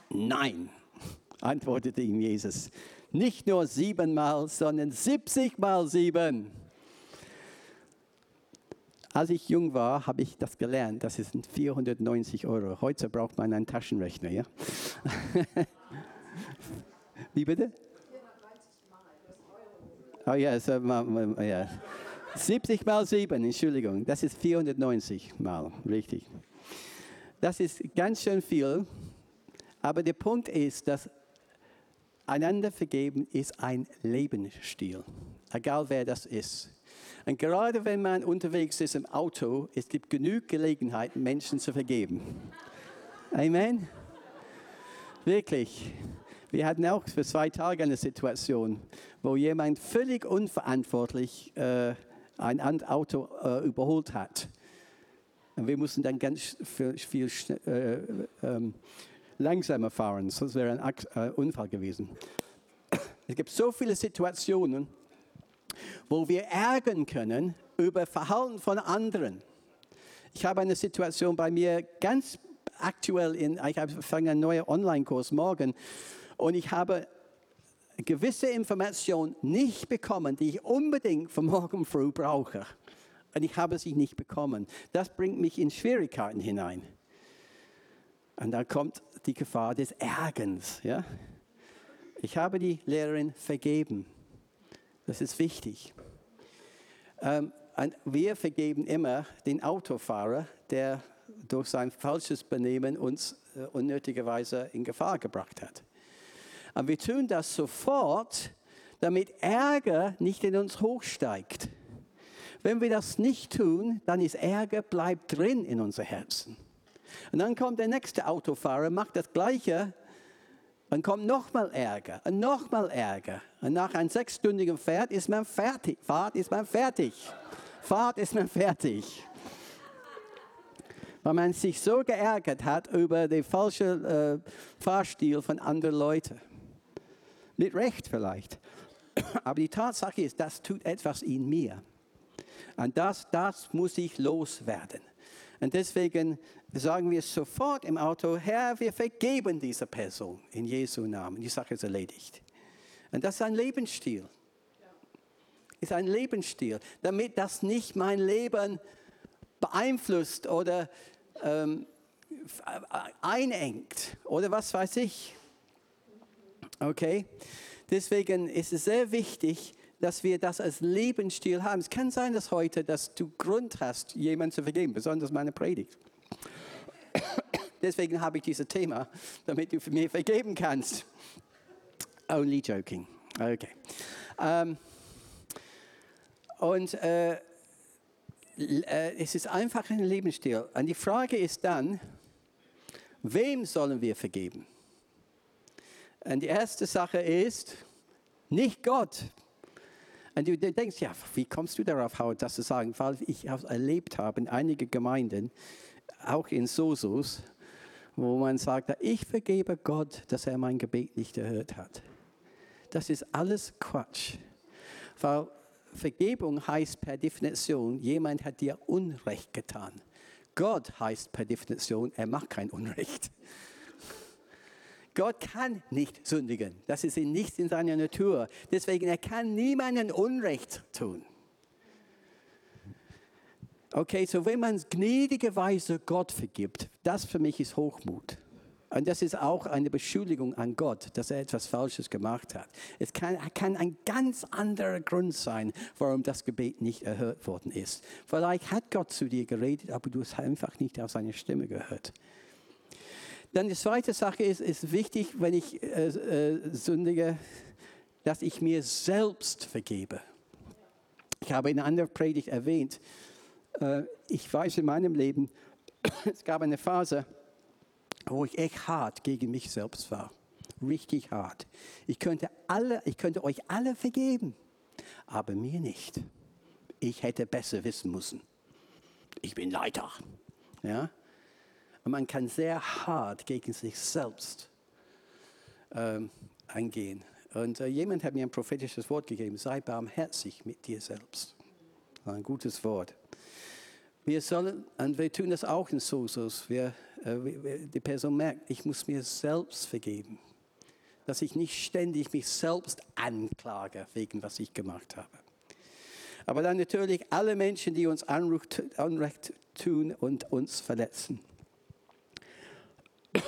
Nein, antwortete ihm Jesus. Nicht nur siebenmal, sondern siebzigmal sieben. Als ich jung war, habe ich das gelernt. Das sind 490 Euro. Heute braucht man einen Taschenrechner, ja? (laughs) Wie bitte? 490 Mal. Oh ja, so, ja. 70 mal 7, Entschuldigung, das ist 490 mal, richtig. Das ist ganz schön viel, aber der Punkt ist, dass einander vergeben ist ein Lebensstil, egal wer das ist. Und gerade wenn man unterwegs ist im Auto, es gibt genug Gelegenheit, Menschen zu vergeben. Amen. Wirklich. Wir hatten auch für zwei Tage eine Situation, wo jemand völlig unverantwortlich äh, ein Auto äh, überholt hat. Und wir mussten dann ganz viel, viel äh, ähm, langsamer fahren, sonst wäre ein äh, Unfall gewesen. Es gibt so viele Situationen, wo wir ärgern können über Verhalten von anderen. Ich habe eine Situation bei mir ganz aktuell, in, ich fange einen neuen Online-Kurs morgen und ich habe gewisse Informationen nicht bekommen, die ich unbedingt für morgen früh brauche. Und ich habe sie nicht bekommen. Das bringt mich in Schwierigkeiten hinein. Und da kommt die Gefahr des Ärgerns. Ja? Ich habe die Lehrerin vergeben. Das ist wichtig. Ähm, wir vergeben immer den Autofahrer, der durch sein falsches Benehmen uns äh, unnötigerweise in Gefahr gebracht hat. Und wir tun das sofort, damit Ärger nicht in uns hochsteigt. Wenn wir das nicht tun, dann ist Ärger bleibt drin in unser Herzen. Und dann kommt der nächste Autofahrer, macht das Gleiche, dann kommt nochmal Ärger und nochmal Ärger. Und nach einem sechsstündigen Fahrt ist man fertig. Fahrt ist man fertig. Fahrt ist man fertig. Weil man sich so geärgert hat über den falschen äh, Fahrstil von anderen Leuten. Mit Recht vielleicht. Aber die Tatsache ist, das tut etwas in mir. Und das, das muss ich loswerden. Und deswegen sagen wir sofort im Auto, Herr, wir vergeben dieser Person in Jesu Namen. Die Sache ist erledigt. Und das ist ein Lebensstil. Ist ein Lebensstil, damit das nicht mein Leben beeinflusst oder ähm, einengt oder was weiß ich. Okay? Deswegen ist es sehr wichtig, dass wir das als Lebensstil haben. Es kann sein, dass heute, dass du Grund hast, jemanden zu vergeben, besonders meine Predigt. Deswegen habe ich dieses Thema, damit du mir vergeben kannst. Only joking. Okay. Ähm, und äh, äh, es ist einfach ein Lebensstil. Und die Frage ist dann, wem sollen wir vergeben? Und die erste Sache ist, nicht Gott. Und du denkst, ja, wie kommst du darauf, Howard, das zu sagen? Weil ich erlebt habe in einigen Gemeinden, auch in Sosos, wo man sagt, ich vergebe Gott, dass er mein Gebet nicht erhört hat. Das ist alles Quatsch. Weil Vergebung heißt per Definition, jemand hat dir Unrecht getan. Gott heißt per Definition, er macht kein Unrecht. Gott kann nicht sündigen. Das ist nicht in seiner Natur. Deswegen, er kann niemandem Unrecht tun. Okay, so wenn man gnädigerweise Gott vergibt, das für mich ist Hochmut. Und das ist auch eine Beschuldigung an Gott, dass er etwas Falsches gemacht hat. Es kann, kann, ein ganz anderer Grund sein, warum das Gebet nicht erhört worden ist. Vielleicht hat Gott zu dir geredet, aber du hast einfach nicht auf seine Stimme gehört. Dann die zweite Sache ist, ist wichtig, wenn ich äh, äh, sündige, dass ich mir selbst vergebe. Ich habe in einer anderen Predigt erwähnt, äh, ich weiß in meinem Leben, (coughs) es gab eine Phase, wo ich echt hart gegen mich selbst war. Richtig hart. Ich könnte, alle, ich könnte euch alle vergeben, aber mir nicht. Ich hätte besser wissen müssen. Ich bin Leiter. Ja? Und man kann sehr hart gegen sich selbst ähm, eingehen. Und äh, jemand hat mir ein prophetisches Wort gegeben, sei barmherzig mit dir selbst. Ein gutes Wort. Wir sollen, und wir tun das auch in Sosos, wir, äh, die Person merkt, ich muss mir selbst vergeben. Dass ich nicht ständig mich selbst anklage wegen was ich gemacht habe. Aber dann natürlich alle Menschen, die uns Unrecht tun und uns verletzen. (coughs)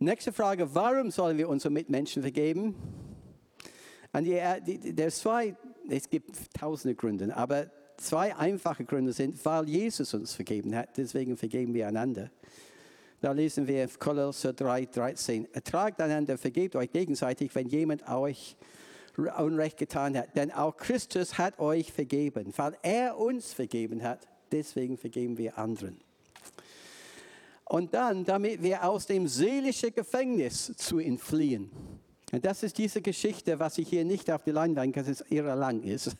Nächste Frage, warum sollen wir unsere Mitmenschen vergeben? Und die, die, der zwei, es gibt tausende Gründe, aber zwei einfache Gründe sind, weil Jesus uns vergeben hat, deswegen vergeben wir einander. Da lesen wir Kolosser 3, 13. Ertragt einander, vergebt euch gegenseitig, wenn jemand euch Unrecht getan hat. Denn auch Christus hat euch vergeben. Weil er uns vergeben hat, deswegen vergeben wir anderen. Und dann, damit wir aus dem seelischen Gefängnis zu entfliehen. Und das ist diese Geschichte, was ich hier nicht auf die Leinwand, weil es irre lang ist.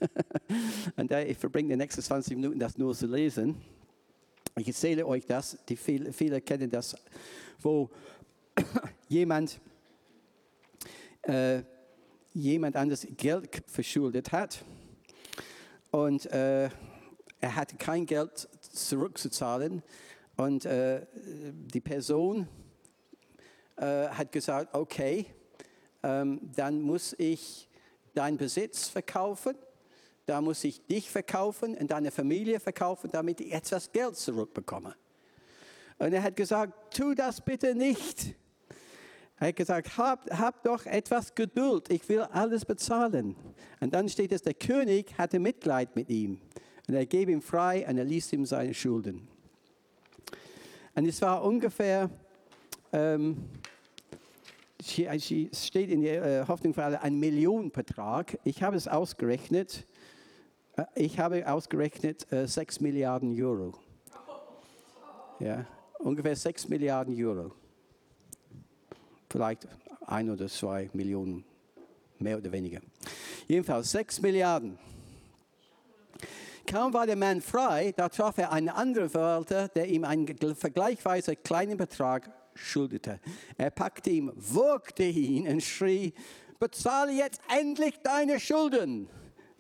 (laughs) Und ich verbringe die nächsten 20 Minuten, das nur zu lesen. Ich erzähle euch das, die viele, viele kennen das, wo (coughs) jemand, äh, jemand anderes Geld verschuldet hat und äh, er hatte kein Geld zurückzuzahlen und äh, die Person äh, hat gesagt, okay, dann muss ich deinen Besitz verkaufen, da muss ich dich verkaufen und deine Familie verkaufen, damit ich etwas Geld zurückbekomme. Und er hat gesagt, tu das bitte nicht. Er hat gesagt, hab, hab doch etwas Geduld, ich will alles bezahlen. Und dann steht es, der König hatte Mitleid mit ihm. Und er gab ihm frei und er ließ ihm seine Schulden. Und es war ungefähr ähm, es steht in der äh, Hoffnung für alle ein Millionenbetrag. Ich habe es ausgerechnet. Äh, ich habe ausgerechnet äh, 6 Milliarden Euro. Ja, ungefähr 6 Milliarden Euro. Vielleicht ein oder zwei Millionen, mehr oder weniger. Jedenfalls 6 Milliarden. Kaum war der Mann frei, da traf er einen anderen Verwalter, der ihm einen vergleichsweise kleinen Betrag schuldete. Er packte ihn, wogte ihn und schrie, bezahle jetzt endlich deine Schulden.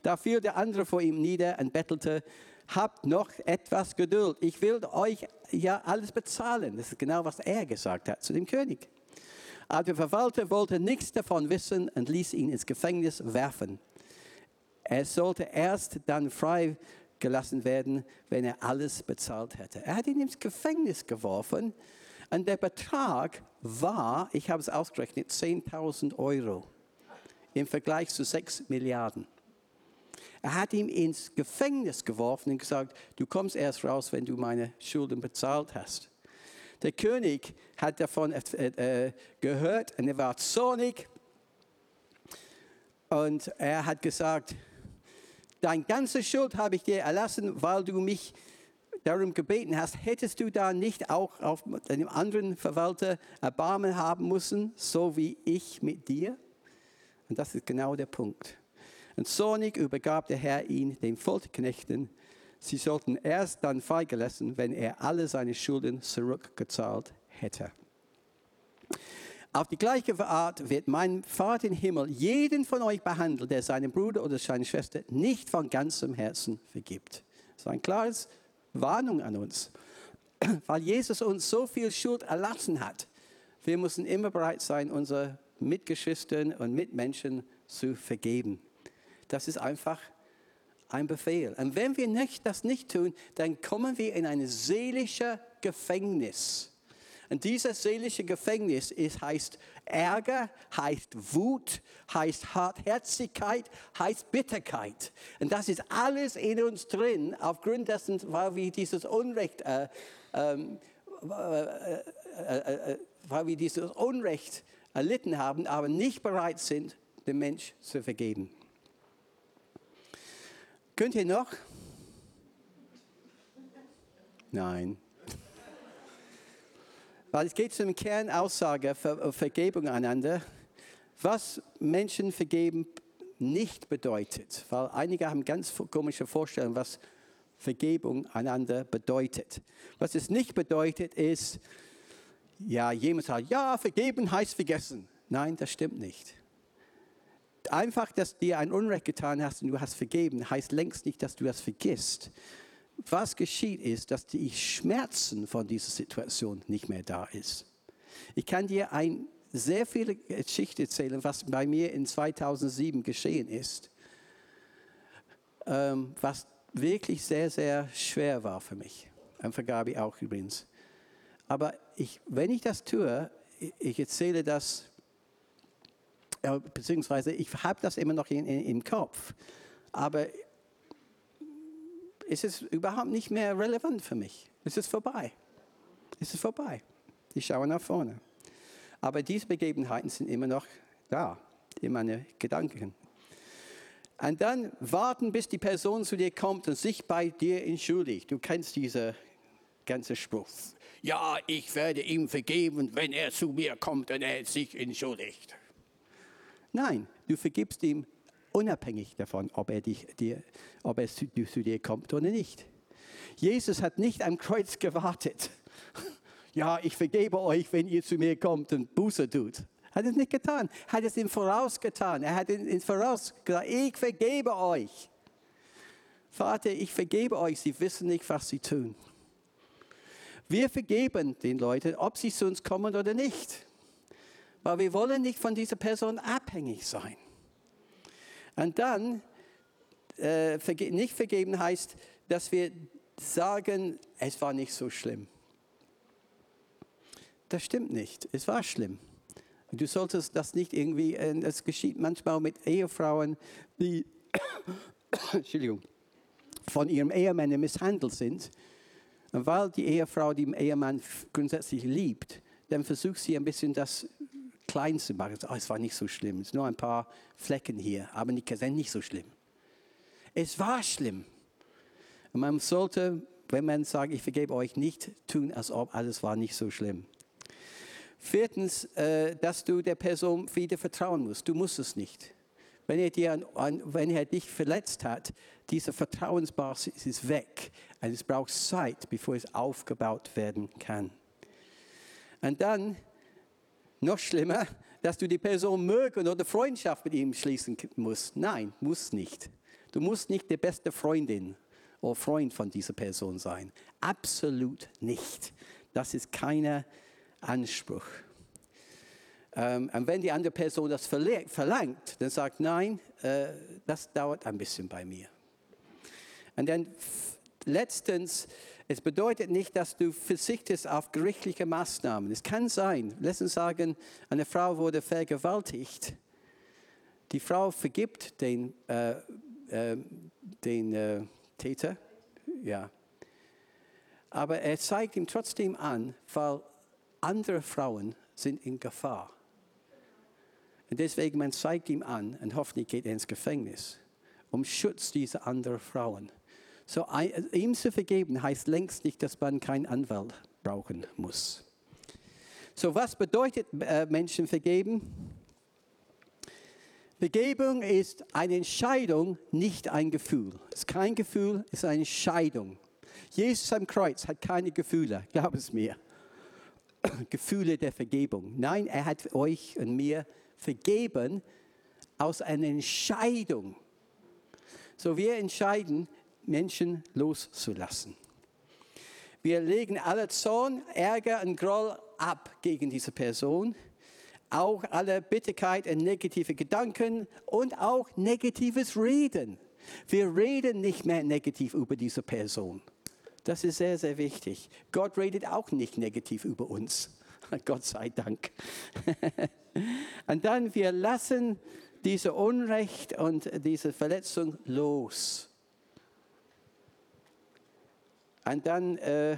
Da fiel der andere vor ihm nieder und bettelte, habt noch etwas Geduld, ich will euch ja alles bezahlen. Das ist genau, was er gesagt hat zu dem König. Aber der Verwalter wollte nichts davon wissen und ließ ihn ins Gefängnis werfen. Er sollte erst dann frei gelassen werden, wenn er alles bezahlt hätte. Er hat ihn ins Gefängnis geworfen und der Betrag war, ich habe es ausgerechnet, 10.000 Euro im Vergleich zu 6 Milliarden. Er hat ihn ins Gefängnis geworfen und gesagt, du kommst erst raus, wenn du meine Schulden bezahlt hast. Der König hat davon äh, äh gehört und er war zornig. Und er hat gesagt, deine ganze Schuld habe ich dir erlassen, weil du mich darum gebeten hast, hättest du da nicht auch auf einem anderen Verwalter Erbarmen haben müssen, so wie ich mit dir? Und das ist genau der Punkt. Und zornig übergab der Herr ihn den Folterknechten. Sie sollten erst dann freigelassen, wenn er alle seine Schulden zurückgezahlt hätte. Auf die gleiche Art wird mein Vater im Himmel jeden von euch behandeln, der seinen Bruder oder seine Schwester nicht von ganzem Herzen vergibt. Das ist ein klares Warnung an uns, (clears throat) weil Jesus uns so viel Schuld erlassen hat. Wir müssen immer bereit sein, unsere Mitgeschwistern und Mitmenschen zu vergeben. Das ist einfach ein Befehl. Und wenn wir nicht, das nicht tun, dann kommen wir in ein seelisches Gefängnis. Und dieses seelische Gefängnis ist, heißt Ärger, heißt Wut, heißt Hartherzigkeit, heißt Bitterkeit. Und das ist alles in uns drin, aufgrund dessen, weil wir dieses Unrecht, äh, ähm, äh, äh, äh weil wir dieses Unrecht erlitten haben, aber nicht bereit sind, dem Mensch zu vergeben. Könnt ihr noch? Nein. Weil es geht zum Kernaussage Ver Vergebung einander, was Menschen vergeben nicht bedeutet. Weil einige haben ganz komische Vorstellungen, was Vergebung einander bedeutet. Was es nicht bedeutet, ist, ja, jemand sagt, ja, vergeben heißt vergessen. Nein, das stimmt nicht. Einfach, dass dir ein Unrecht getan hast und du hast vergeben, heißt längst nicht, dass du das vergisst. Was geschieht ist, dass die Schmerzen von dieser Situation nicht mehr da ist. Ich kann dir ein sehr viele Geschichte erzählen, was bei mir in 2007 geschehen ist, ähm, was wirklich sehr, sehr schwer war für mich. Und für Gabi auch übrigens. Aber ich, wenn ich das tue, ich erzähle das, beziehungsweise ich habe das immer noch in, in, im Kopf, aber es ist überhaupt nicht mehr relevant für mich. Es ist vorbei. Es ist vorbei. Ich schaue nach vorne. Aber diese Begebenheiten sind immer noch da, in meinen Gedanken. Und dann warten, bis die Person zu dir kommt und sich bei dir entschuldigt. Du kennst diesen ganzen Spruch ja, ich werde ihm vergeben, wenn er zu mir kommt und er sich entschuldigt. Nein, du vergibst ihm unabhängig davon, ob er, dich, dir, ob er zu, dir kommt oder nicht. Jesus hat nicht am Kreuz gewartet. (laughs) Ja, ich vergebe euch, wenn ihr zu mir kommt und Buße tut. Hat es nicht getan. Hat es ihm vorausgetan. Er hat ihm voraus gesagt, ich vergebe euch. Vater, ich vergebe euch. Sie wissen nicht, was sie tun. Wir vergeben den Leuten, ob sie zu uns kommen oder nicht. Weil wir wollen nicht von dieser Person abhängig sein. Und dann, äh, nicht vergeben heißt, dass wir sagen, es war nicht so schlimm. Das stimmt nicht. Es war schlimm. Du solltest das nicht irgendwie, es geschieht manchmal mit Ehefrauen, die (coughs) Entschuldigung, von ihrem Ehemann misshandelt sind und weil die Ehefrau den Ehemann grundsätzlich liebt, dann versucht sie ein bisschen das klein zu machen. Oh, es war nicht so schlimm, es sind nur ein paar Flecken hier, aber nicht, nicht so schlimm. Es war schlimm. Und man sollte, wenn man sagt, ich vergebe euch, nicht tun, als ob alles war nicht so schlimm. Viertens, äh, dass du der Person wieder vertrauen musst. Du musst es nicht. Wenn er, dir wenn er dich verletzt hat, diese Vertrauensbasis ist weg. Und es braucht Zeit, bevor es aufgebaut werden kann. Und dann, noch schlimmer, dass du die Person mögen oder Freundschaft mit ihm schließen musst. Nein, muss nicht. Du musst nicht die beste Freundin oder Freund von dieser Person sein. Absolut nicht. Das ist kein Anspruch. Ähm, und wenn die andere Person das verlangt, dann sagt, nein, äh, das dauert ein bisschen bei mir. Und dann letztens, es bedeutet nicht, dass du verzichtest auf gerichtliche Maßnahmen. Es kann sein, lass uns sagen, eine Frau wurde vergewaltigt. Die Frau vergibt den, äh, äh, den äh, Täter, ja. Aber er zeigt ihm trotzdem an, weil andere Frauen sind in Gefahr. Und deswegen, man zeigt ihm an und hoffentlich geht er ins Gefängnis, um Schutz dieser anderen Frauen. So, ihm zu vergeben heißt längst nicht, dass man keinen Anwalt brauchen muss. So, was bedeutet äh, Menschen vergeben? Vergebung ist eine Entscheidung, nicht ein Gefühl. Es ist kein Gefühl, es ist eine Entscheidung. Jesus am Kreuz hat keine Gefühle, glaub es mir. (coughs) Gefühle der Vergebung. Nein, er hat euch und mir vergeben vergeben aus einer Entscheidung. So wir entscheiden, Menschen loszulassen. Wir legen alle Zorn, Ärger und Groll ab gegen diese Person. Auch alle Bitterkeit und negative Gedanken und auch negatives Reden. Wir reden nicht mehr negativ über diese Person. Das ist sehr, sehr wichtig. Gott redet auch nicht negativ über uns. (laughs) Gott sei Dank. (laughs) und dann, wir lassen diese Unrecht und diese Verletzung los. Und dann, äh,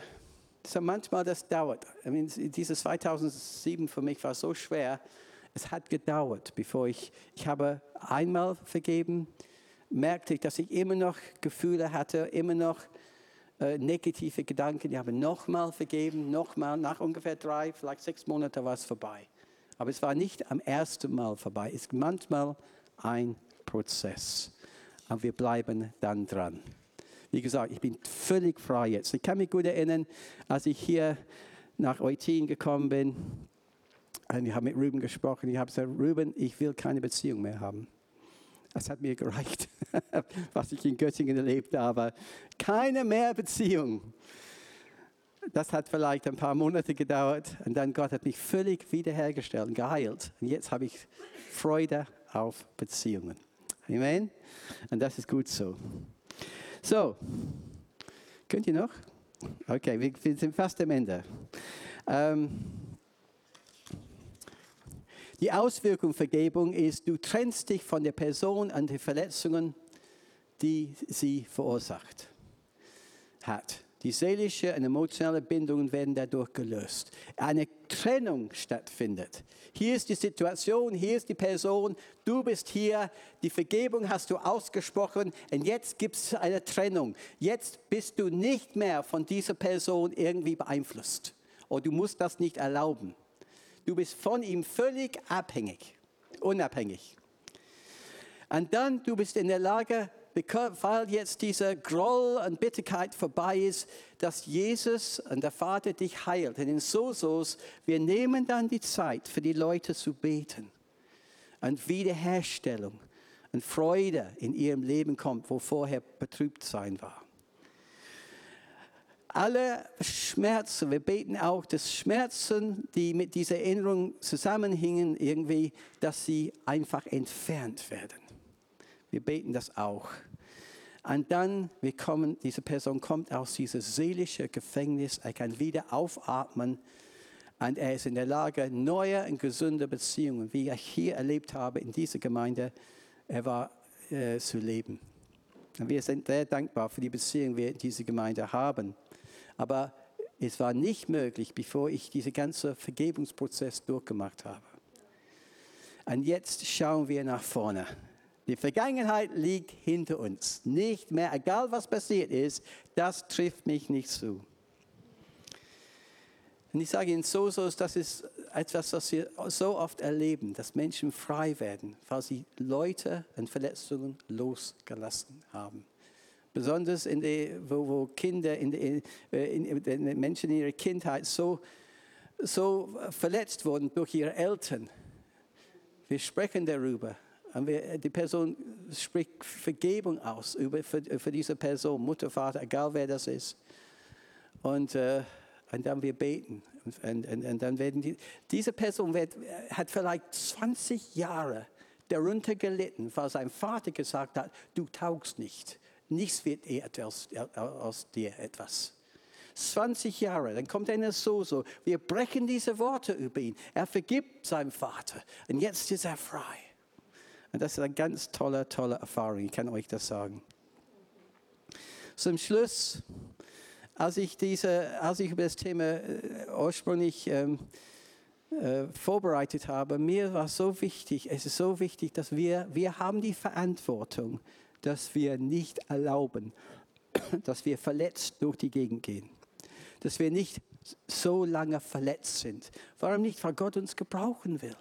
so manchmal das dauert. I mean, dieses 2007 für mich war so schwer. Es hat gedauert, bevor ich, ich habe einmal vergeben, merkte ich, dass ich immer noch Gefühle hatte, immer noch äh, negative Gedanken. Ich habe nochmal vergeben, nochmal, nach ungefähr drei, vielleicht sechs Monaten war es vorbei. Aber es war nicht am ersten Mal vorbei. Es ist manchmal ein Prozess. Aber wir bleiben dann dran. Wie gesagt, ich bin völlig frei jetzt. Ich kann mich gut erinnern, als ich hier nach Eutin gekommen bin, und ich habe mit Ruben gesprochen. Ich habe gesagt, Ruben, ich will keine Beziehung mehr haben. Das hat mir gereicht, (laughs) was ich in Göttingen erlebt habe. Keine mehr Beziehung. Das hat vielleicht ein paar Monate gedauert und dann Gott hat mich völlig wiederhergestellt und geheilt. Und jetzt habe ich Freude auf Beziehungen. Amen. Und das ist gut so. So, könnt ihr noch? Okay, wir, sind fast am Ende. Ähm, die Auswirkung Vergebung ist, du trennst dich von der Person an den Verletzungen, die sie verursacht hat. Die seelische und emotionale Bindungen werden dadurch gelöst. Eine Trennung stattfindet. Hier ist die Situation, hier ist die Person, du bist hier, die Vergebung hast du ausgesprochen und jetzt gibt es eine Trennung. Jetzt bist du nicht mehr von dieser Person irgendwie beeinflusst. Oder du musst das nicht erlauben. Du bist von ihm völlig abhängig, unabhängig. Und dann, du bist in der Lage, weil jetzt dieser Groll und Bitterkeit vorbei ist, dass Jesus und der Vater dich heilt. Und in Sosos, wir nehmen dann die Zeit, für die Leute zu beten. Und Wiederherstellung und Freude in ihrem Leben kommt, wo vorher betrübt sein war alle Schmerzen, wir beten auch, dass Schmerzen, die mit dieser Erinnerung zusammenhängen, irgendwie, dass sie einfach entfernt werden. Wir beten das auch. Und dann, wir kommen, diese Person kommt aus diesem seelischen Gefängnis, er kann wieder aufatmen und er ist in der Lage, neue und gesunde Beziehungen, wie ich hier erlebt habe in dieser Gemeinde, er war äh, zu leben. Und wir sind sehr dankbar für die Beziehung, die wir in dieser Gemeinde haben. Aber es war nicht möglich, bevor ich diesen ganzen Vergebungsprozess durchgemacht habe. Und jetzt schauen wir nach vorne. Die Vergangenheit liegt hinter uns. Nicht mehr, egal was passiert ist, das trifft mich nicht zu. Und ich sage Ihnen so, so das ist etwas, was wir so oft erleben, dass Menschen frei werden, weil sie Leute und Verletzungen losgelassen haben. Besonders in die, wo, wo Kinder, in die, in, in, Menschen in ihrer Kindheit so, so verletzt wurden durch ihre Eltern. Wir sprechen darüber. Wir, die Person spricht Vergebung aus über, für, für diese Person, Mutter, Vater, egal wer das ist. Und, äh, und dann wir beten. Und, und, und dann werden die, diese Person wird, hat vielleicht 20 Jahre darunter gelitten, weil sein Vater gesagt hat, du taugst nicht nichts wird aus, aus dir etwas. 20 Jahre, dann kommt einer so, so. Wir brechen diese Worte über ihn. Er vergibt seinem Vater und jetzt ist er frei. Und das ist eine ganz tolle, tolle Erfahrung, ich kann euch das sagen. Zum Schluss, als ich, diese, als ich über das Thema äh, ursprünglich ähm, äh, vorbereitet habe, mir war so wichtig, es ist so wichtig, dass wir, wir haben die Verantwortung, dass wir nicht erlauben, (coughs) dass wir verletzt durch die Gegend gehen. Dass wir nicht so lange verletzt sind. Warum nicht? Weil Gott uns gebrauchen will.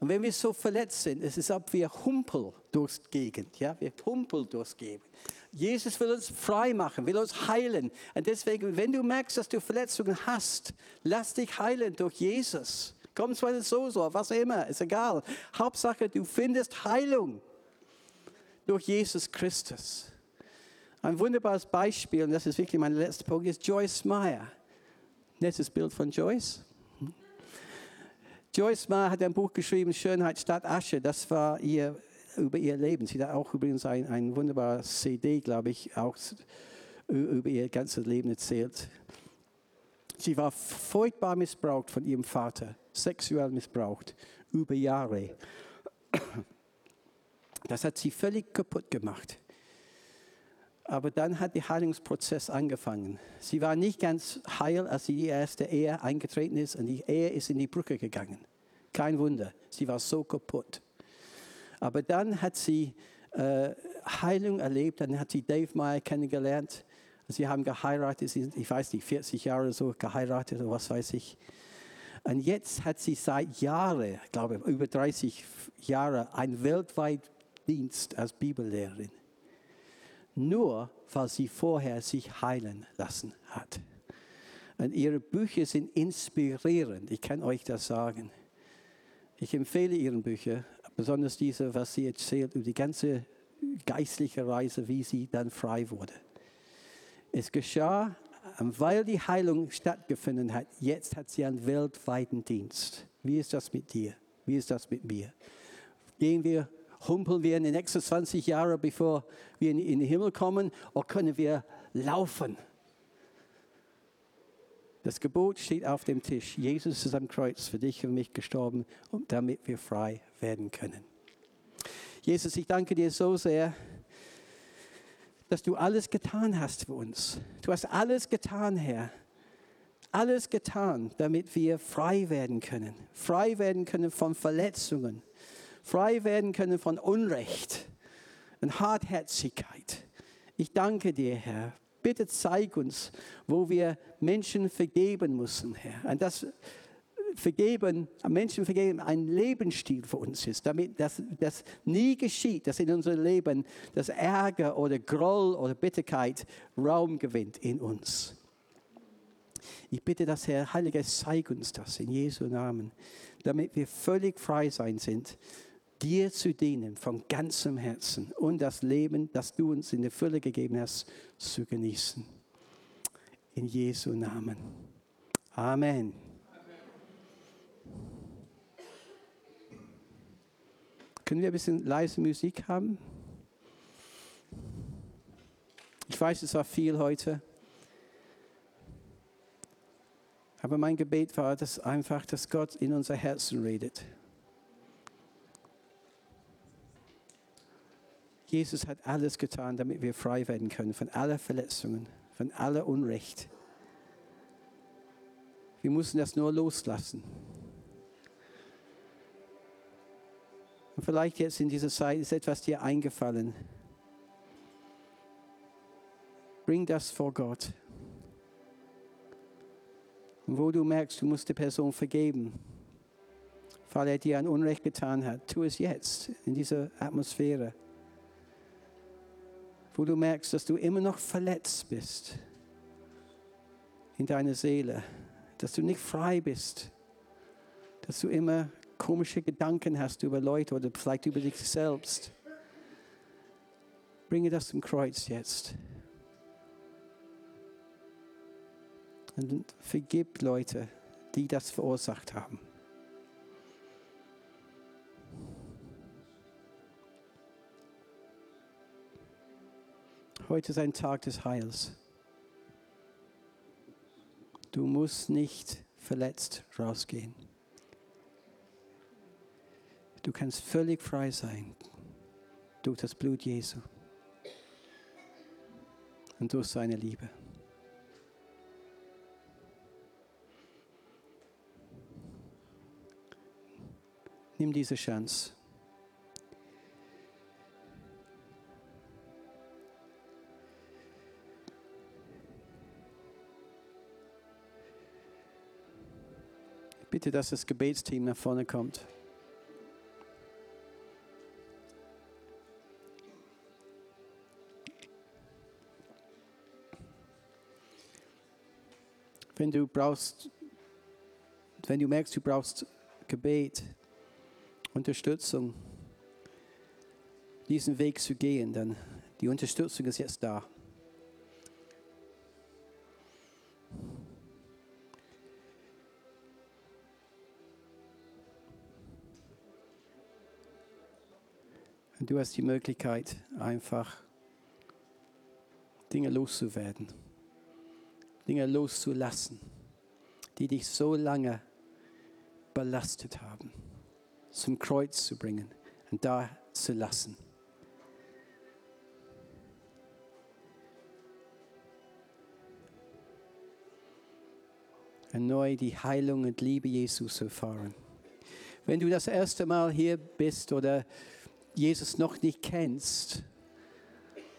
Und wenn wir so verletzt sind, es ist, ob wir humpel durchs Gegend. Ja? Wir humpel durchs Gegend. Jesus will uns frei machen, will uns heilen. Und deswegen, wenn du merkst, dass du Verletzungen hast, lass dich heilen durch Jesus. Komm zwar so, so, was immer, ist egal. Hauptsache, du findest Heilung durch Jesus Christus. Ein wunderbares Beispiel, und das ist wirklich mein letzter Punkt, ist Joyce Meyer. Nettes Bild von Joyce. Joyce Meyer hat ein Buch geschrieben, Schönheit statt Asche. Das war ihr über ihr Leben. Sie hat auch übrigens ein, ein wunderbares CD, glaube ich, auch über ihr ganzes Leben erzählt. Sie war furchtbar missbraucht von ihrem Vater, sexuell missbraucht, über Jahre. Das hat sie völlig kaputt gemacht. Aber dann hat der Heilungsprozess angefangen. Sie war nicht ganz heil, als sie die erste Ehe eingetreten ist und die Ehe ist in die Brücke gegangen. Kein Wunder, sie war so kaputt. Aber dann hat sie äh, Heilung erlebt, dann hat sie Dave Meyer kennengelernt. Sie haben geheiratet, ich weiß nicht, 40 Jahre so geheiratet oder was weiß ich. Und jetzt hat sie seit Jahren, ich glaube über 30 Jahre, einen weltweiten Dienst als Bibellehrerin. Nur weil sie vorher sich heilen lassen hat. Und ihre Bücher sind inspirierend, ich kann euch das sagen. Ich empfehle ihre Bücher, besonders diese, was sie erzählt über die ganze geistliche Reise, wie sie dann frei wurde. Es geschah, weil die Heilung stattgefunden hat, jetzt hat sie einen weltweiten Dienst. Wie ist das mit dir? Wie ist das mit mir? Gehen wir, humpeln wir in den nächsten 20 Jahren, bevor wir in den Himmel kommen, oder können wir laufen? Das Gebot steht auf dem Tisch. Jesus ist am Kreuz für dich und mich gestorben, damit wir frei werden können. Jesus, ich danke dir so sehr, dass du alles getan hast für uns. Du hast alles getan, Herr. Alles getan, damit wir frei werden können. Frei werden können von Verletzungen. Frei werden können von Unrecht und Hartherzigkeit. Ich danke dir, Herr, Bitte zeig uns, wo wir Menschen vergeben müssen, Herr. Und das Vergeben, Menschen vergeben, ein Lebensstil für uns ist, damit das, das nie geschieht, dass in unserem Leben das Ärger oder Groll oder Bitterkeit Raum gewinnt in uns. Ich bitte, dass Herr Heiliger zeig uns das in Jesu Namen, damit wir völlig frei sein sind dir zu dienen von ganzem Herzen und das Leben, das du uns in der Fülle gegeben hast, zu genießen. In Jesu Namen. Amen. Können wir ein bisschen leise Musik haben? Ich weiß, es war viel heute. Aber mein Gebet war, dass einfach, dass Gott in unser Herzen redet. Jesus hat alles getan, damit wir frei werden können von aller Verletzungen, von aller Unrecht. Wir müssen das nur loslassen. Und vielleicht jetzt in dieser Zeit ist etwas dir eingefallen. Bring das vor Gott. Und wo du merkst, du musst der Person vergeben, weil er dir ein Unrecht getan hat, tu es jetzt in dieser Atmosphäre wo du merkst, dass du immer noch verletzt bist in deiner Seele, dass du nicht frei bist, dass du immer komische Gedanken hast über Leute oder vielleicht über dich selbst. Bringe das zum Kreuz jetzt. Und vergib Leute, die das verursacht haben. Heute ist ein Tag des Heils. Du musst nicht verletzt rausgehen. Du kannst völlig frei sein durch das Blut Jesu und durch seine Liebe. Nimm diese Chance. Bitte, dass das Gebetsteam nach vorne kommt. Wenn du brauchst, wenn du merkst, du brauchst Gebet, Unterstützung, diesen Weg zu gehen, dann die Unterstützung ist jetzt da. Du hast die Möglichkeit, einfach Dinge loszuwerden, Dinge loszulassen, die dich so lange belastet haben, zum Kreuz zu bringen und da zu lassen. Neu die Heilung und Liebe Jesus erfahren. Wenn du das erste Mal hier bist oder Jesus noch nicht kennst,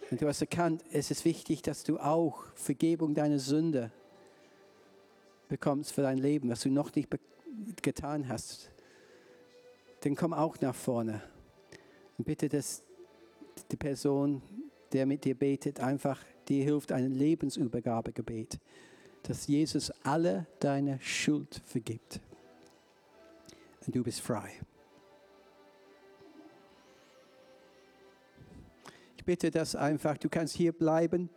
und du hast erkannt, es ist wichtig, dass du auch Vergebung deiner Sünde bekommst für dein Leben, was du noch nicht getan hast, dann komm auch nach vorne. Und bitte, dass die Person, der mit dir betet, einfach dir hilft, ein Lebensübergabegebet, dass Jesus alle deine Schuld vergibt. Und du bist frei. Bitte das einfach, du kannst hier bleiben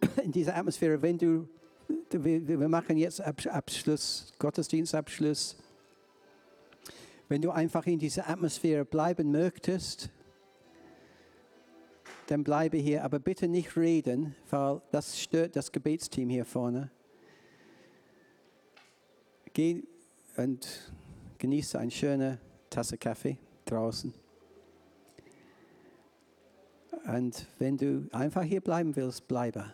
(clears throat) in dieser Atmosphäre, wenn du, wir machen jetzt Abschluss, Gottesdienstabschluss. Wenn du einfach in dieser Atmosphäre bleiben möchtest, dann bleibe hier, aber bitte nicht reden, weil das stört das Gebetsteam hier vorne. Geh und genieße eine schöne Tasse Kaffee draußen. Und wenn du einfach hier bleiben willst, bleibe.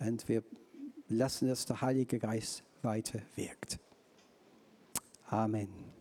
Und wir lassen, dass der Heilige Geist weiter wirkt. Amen.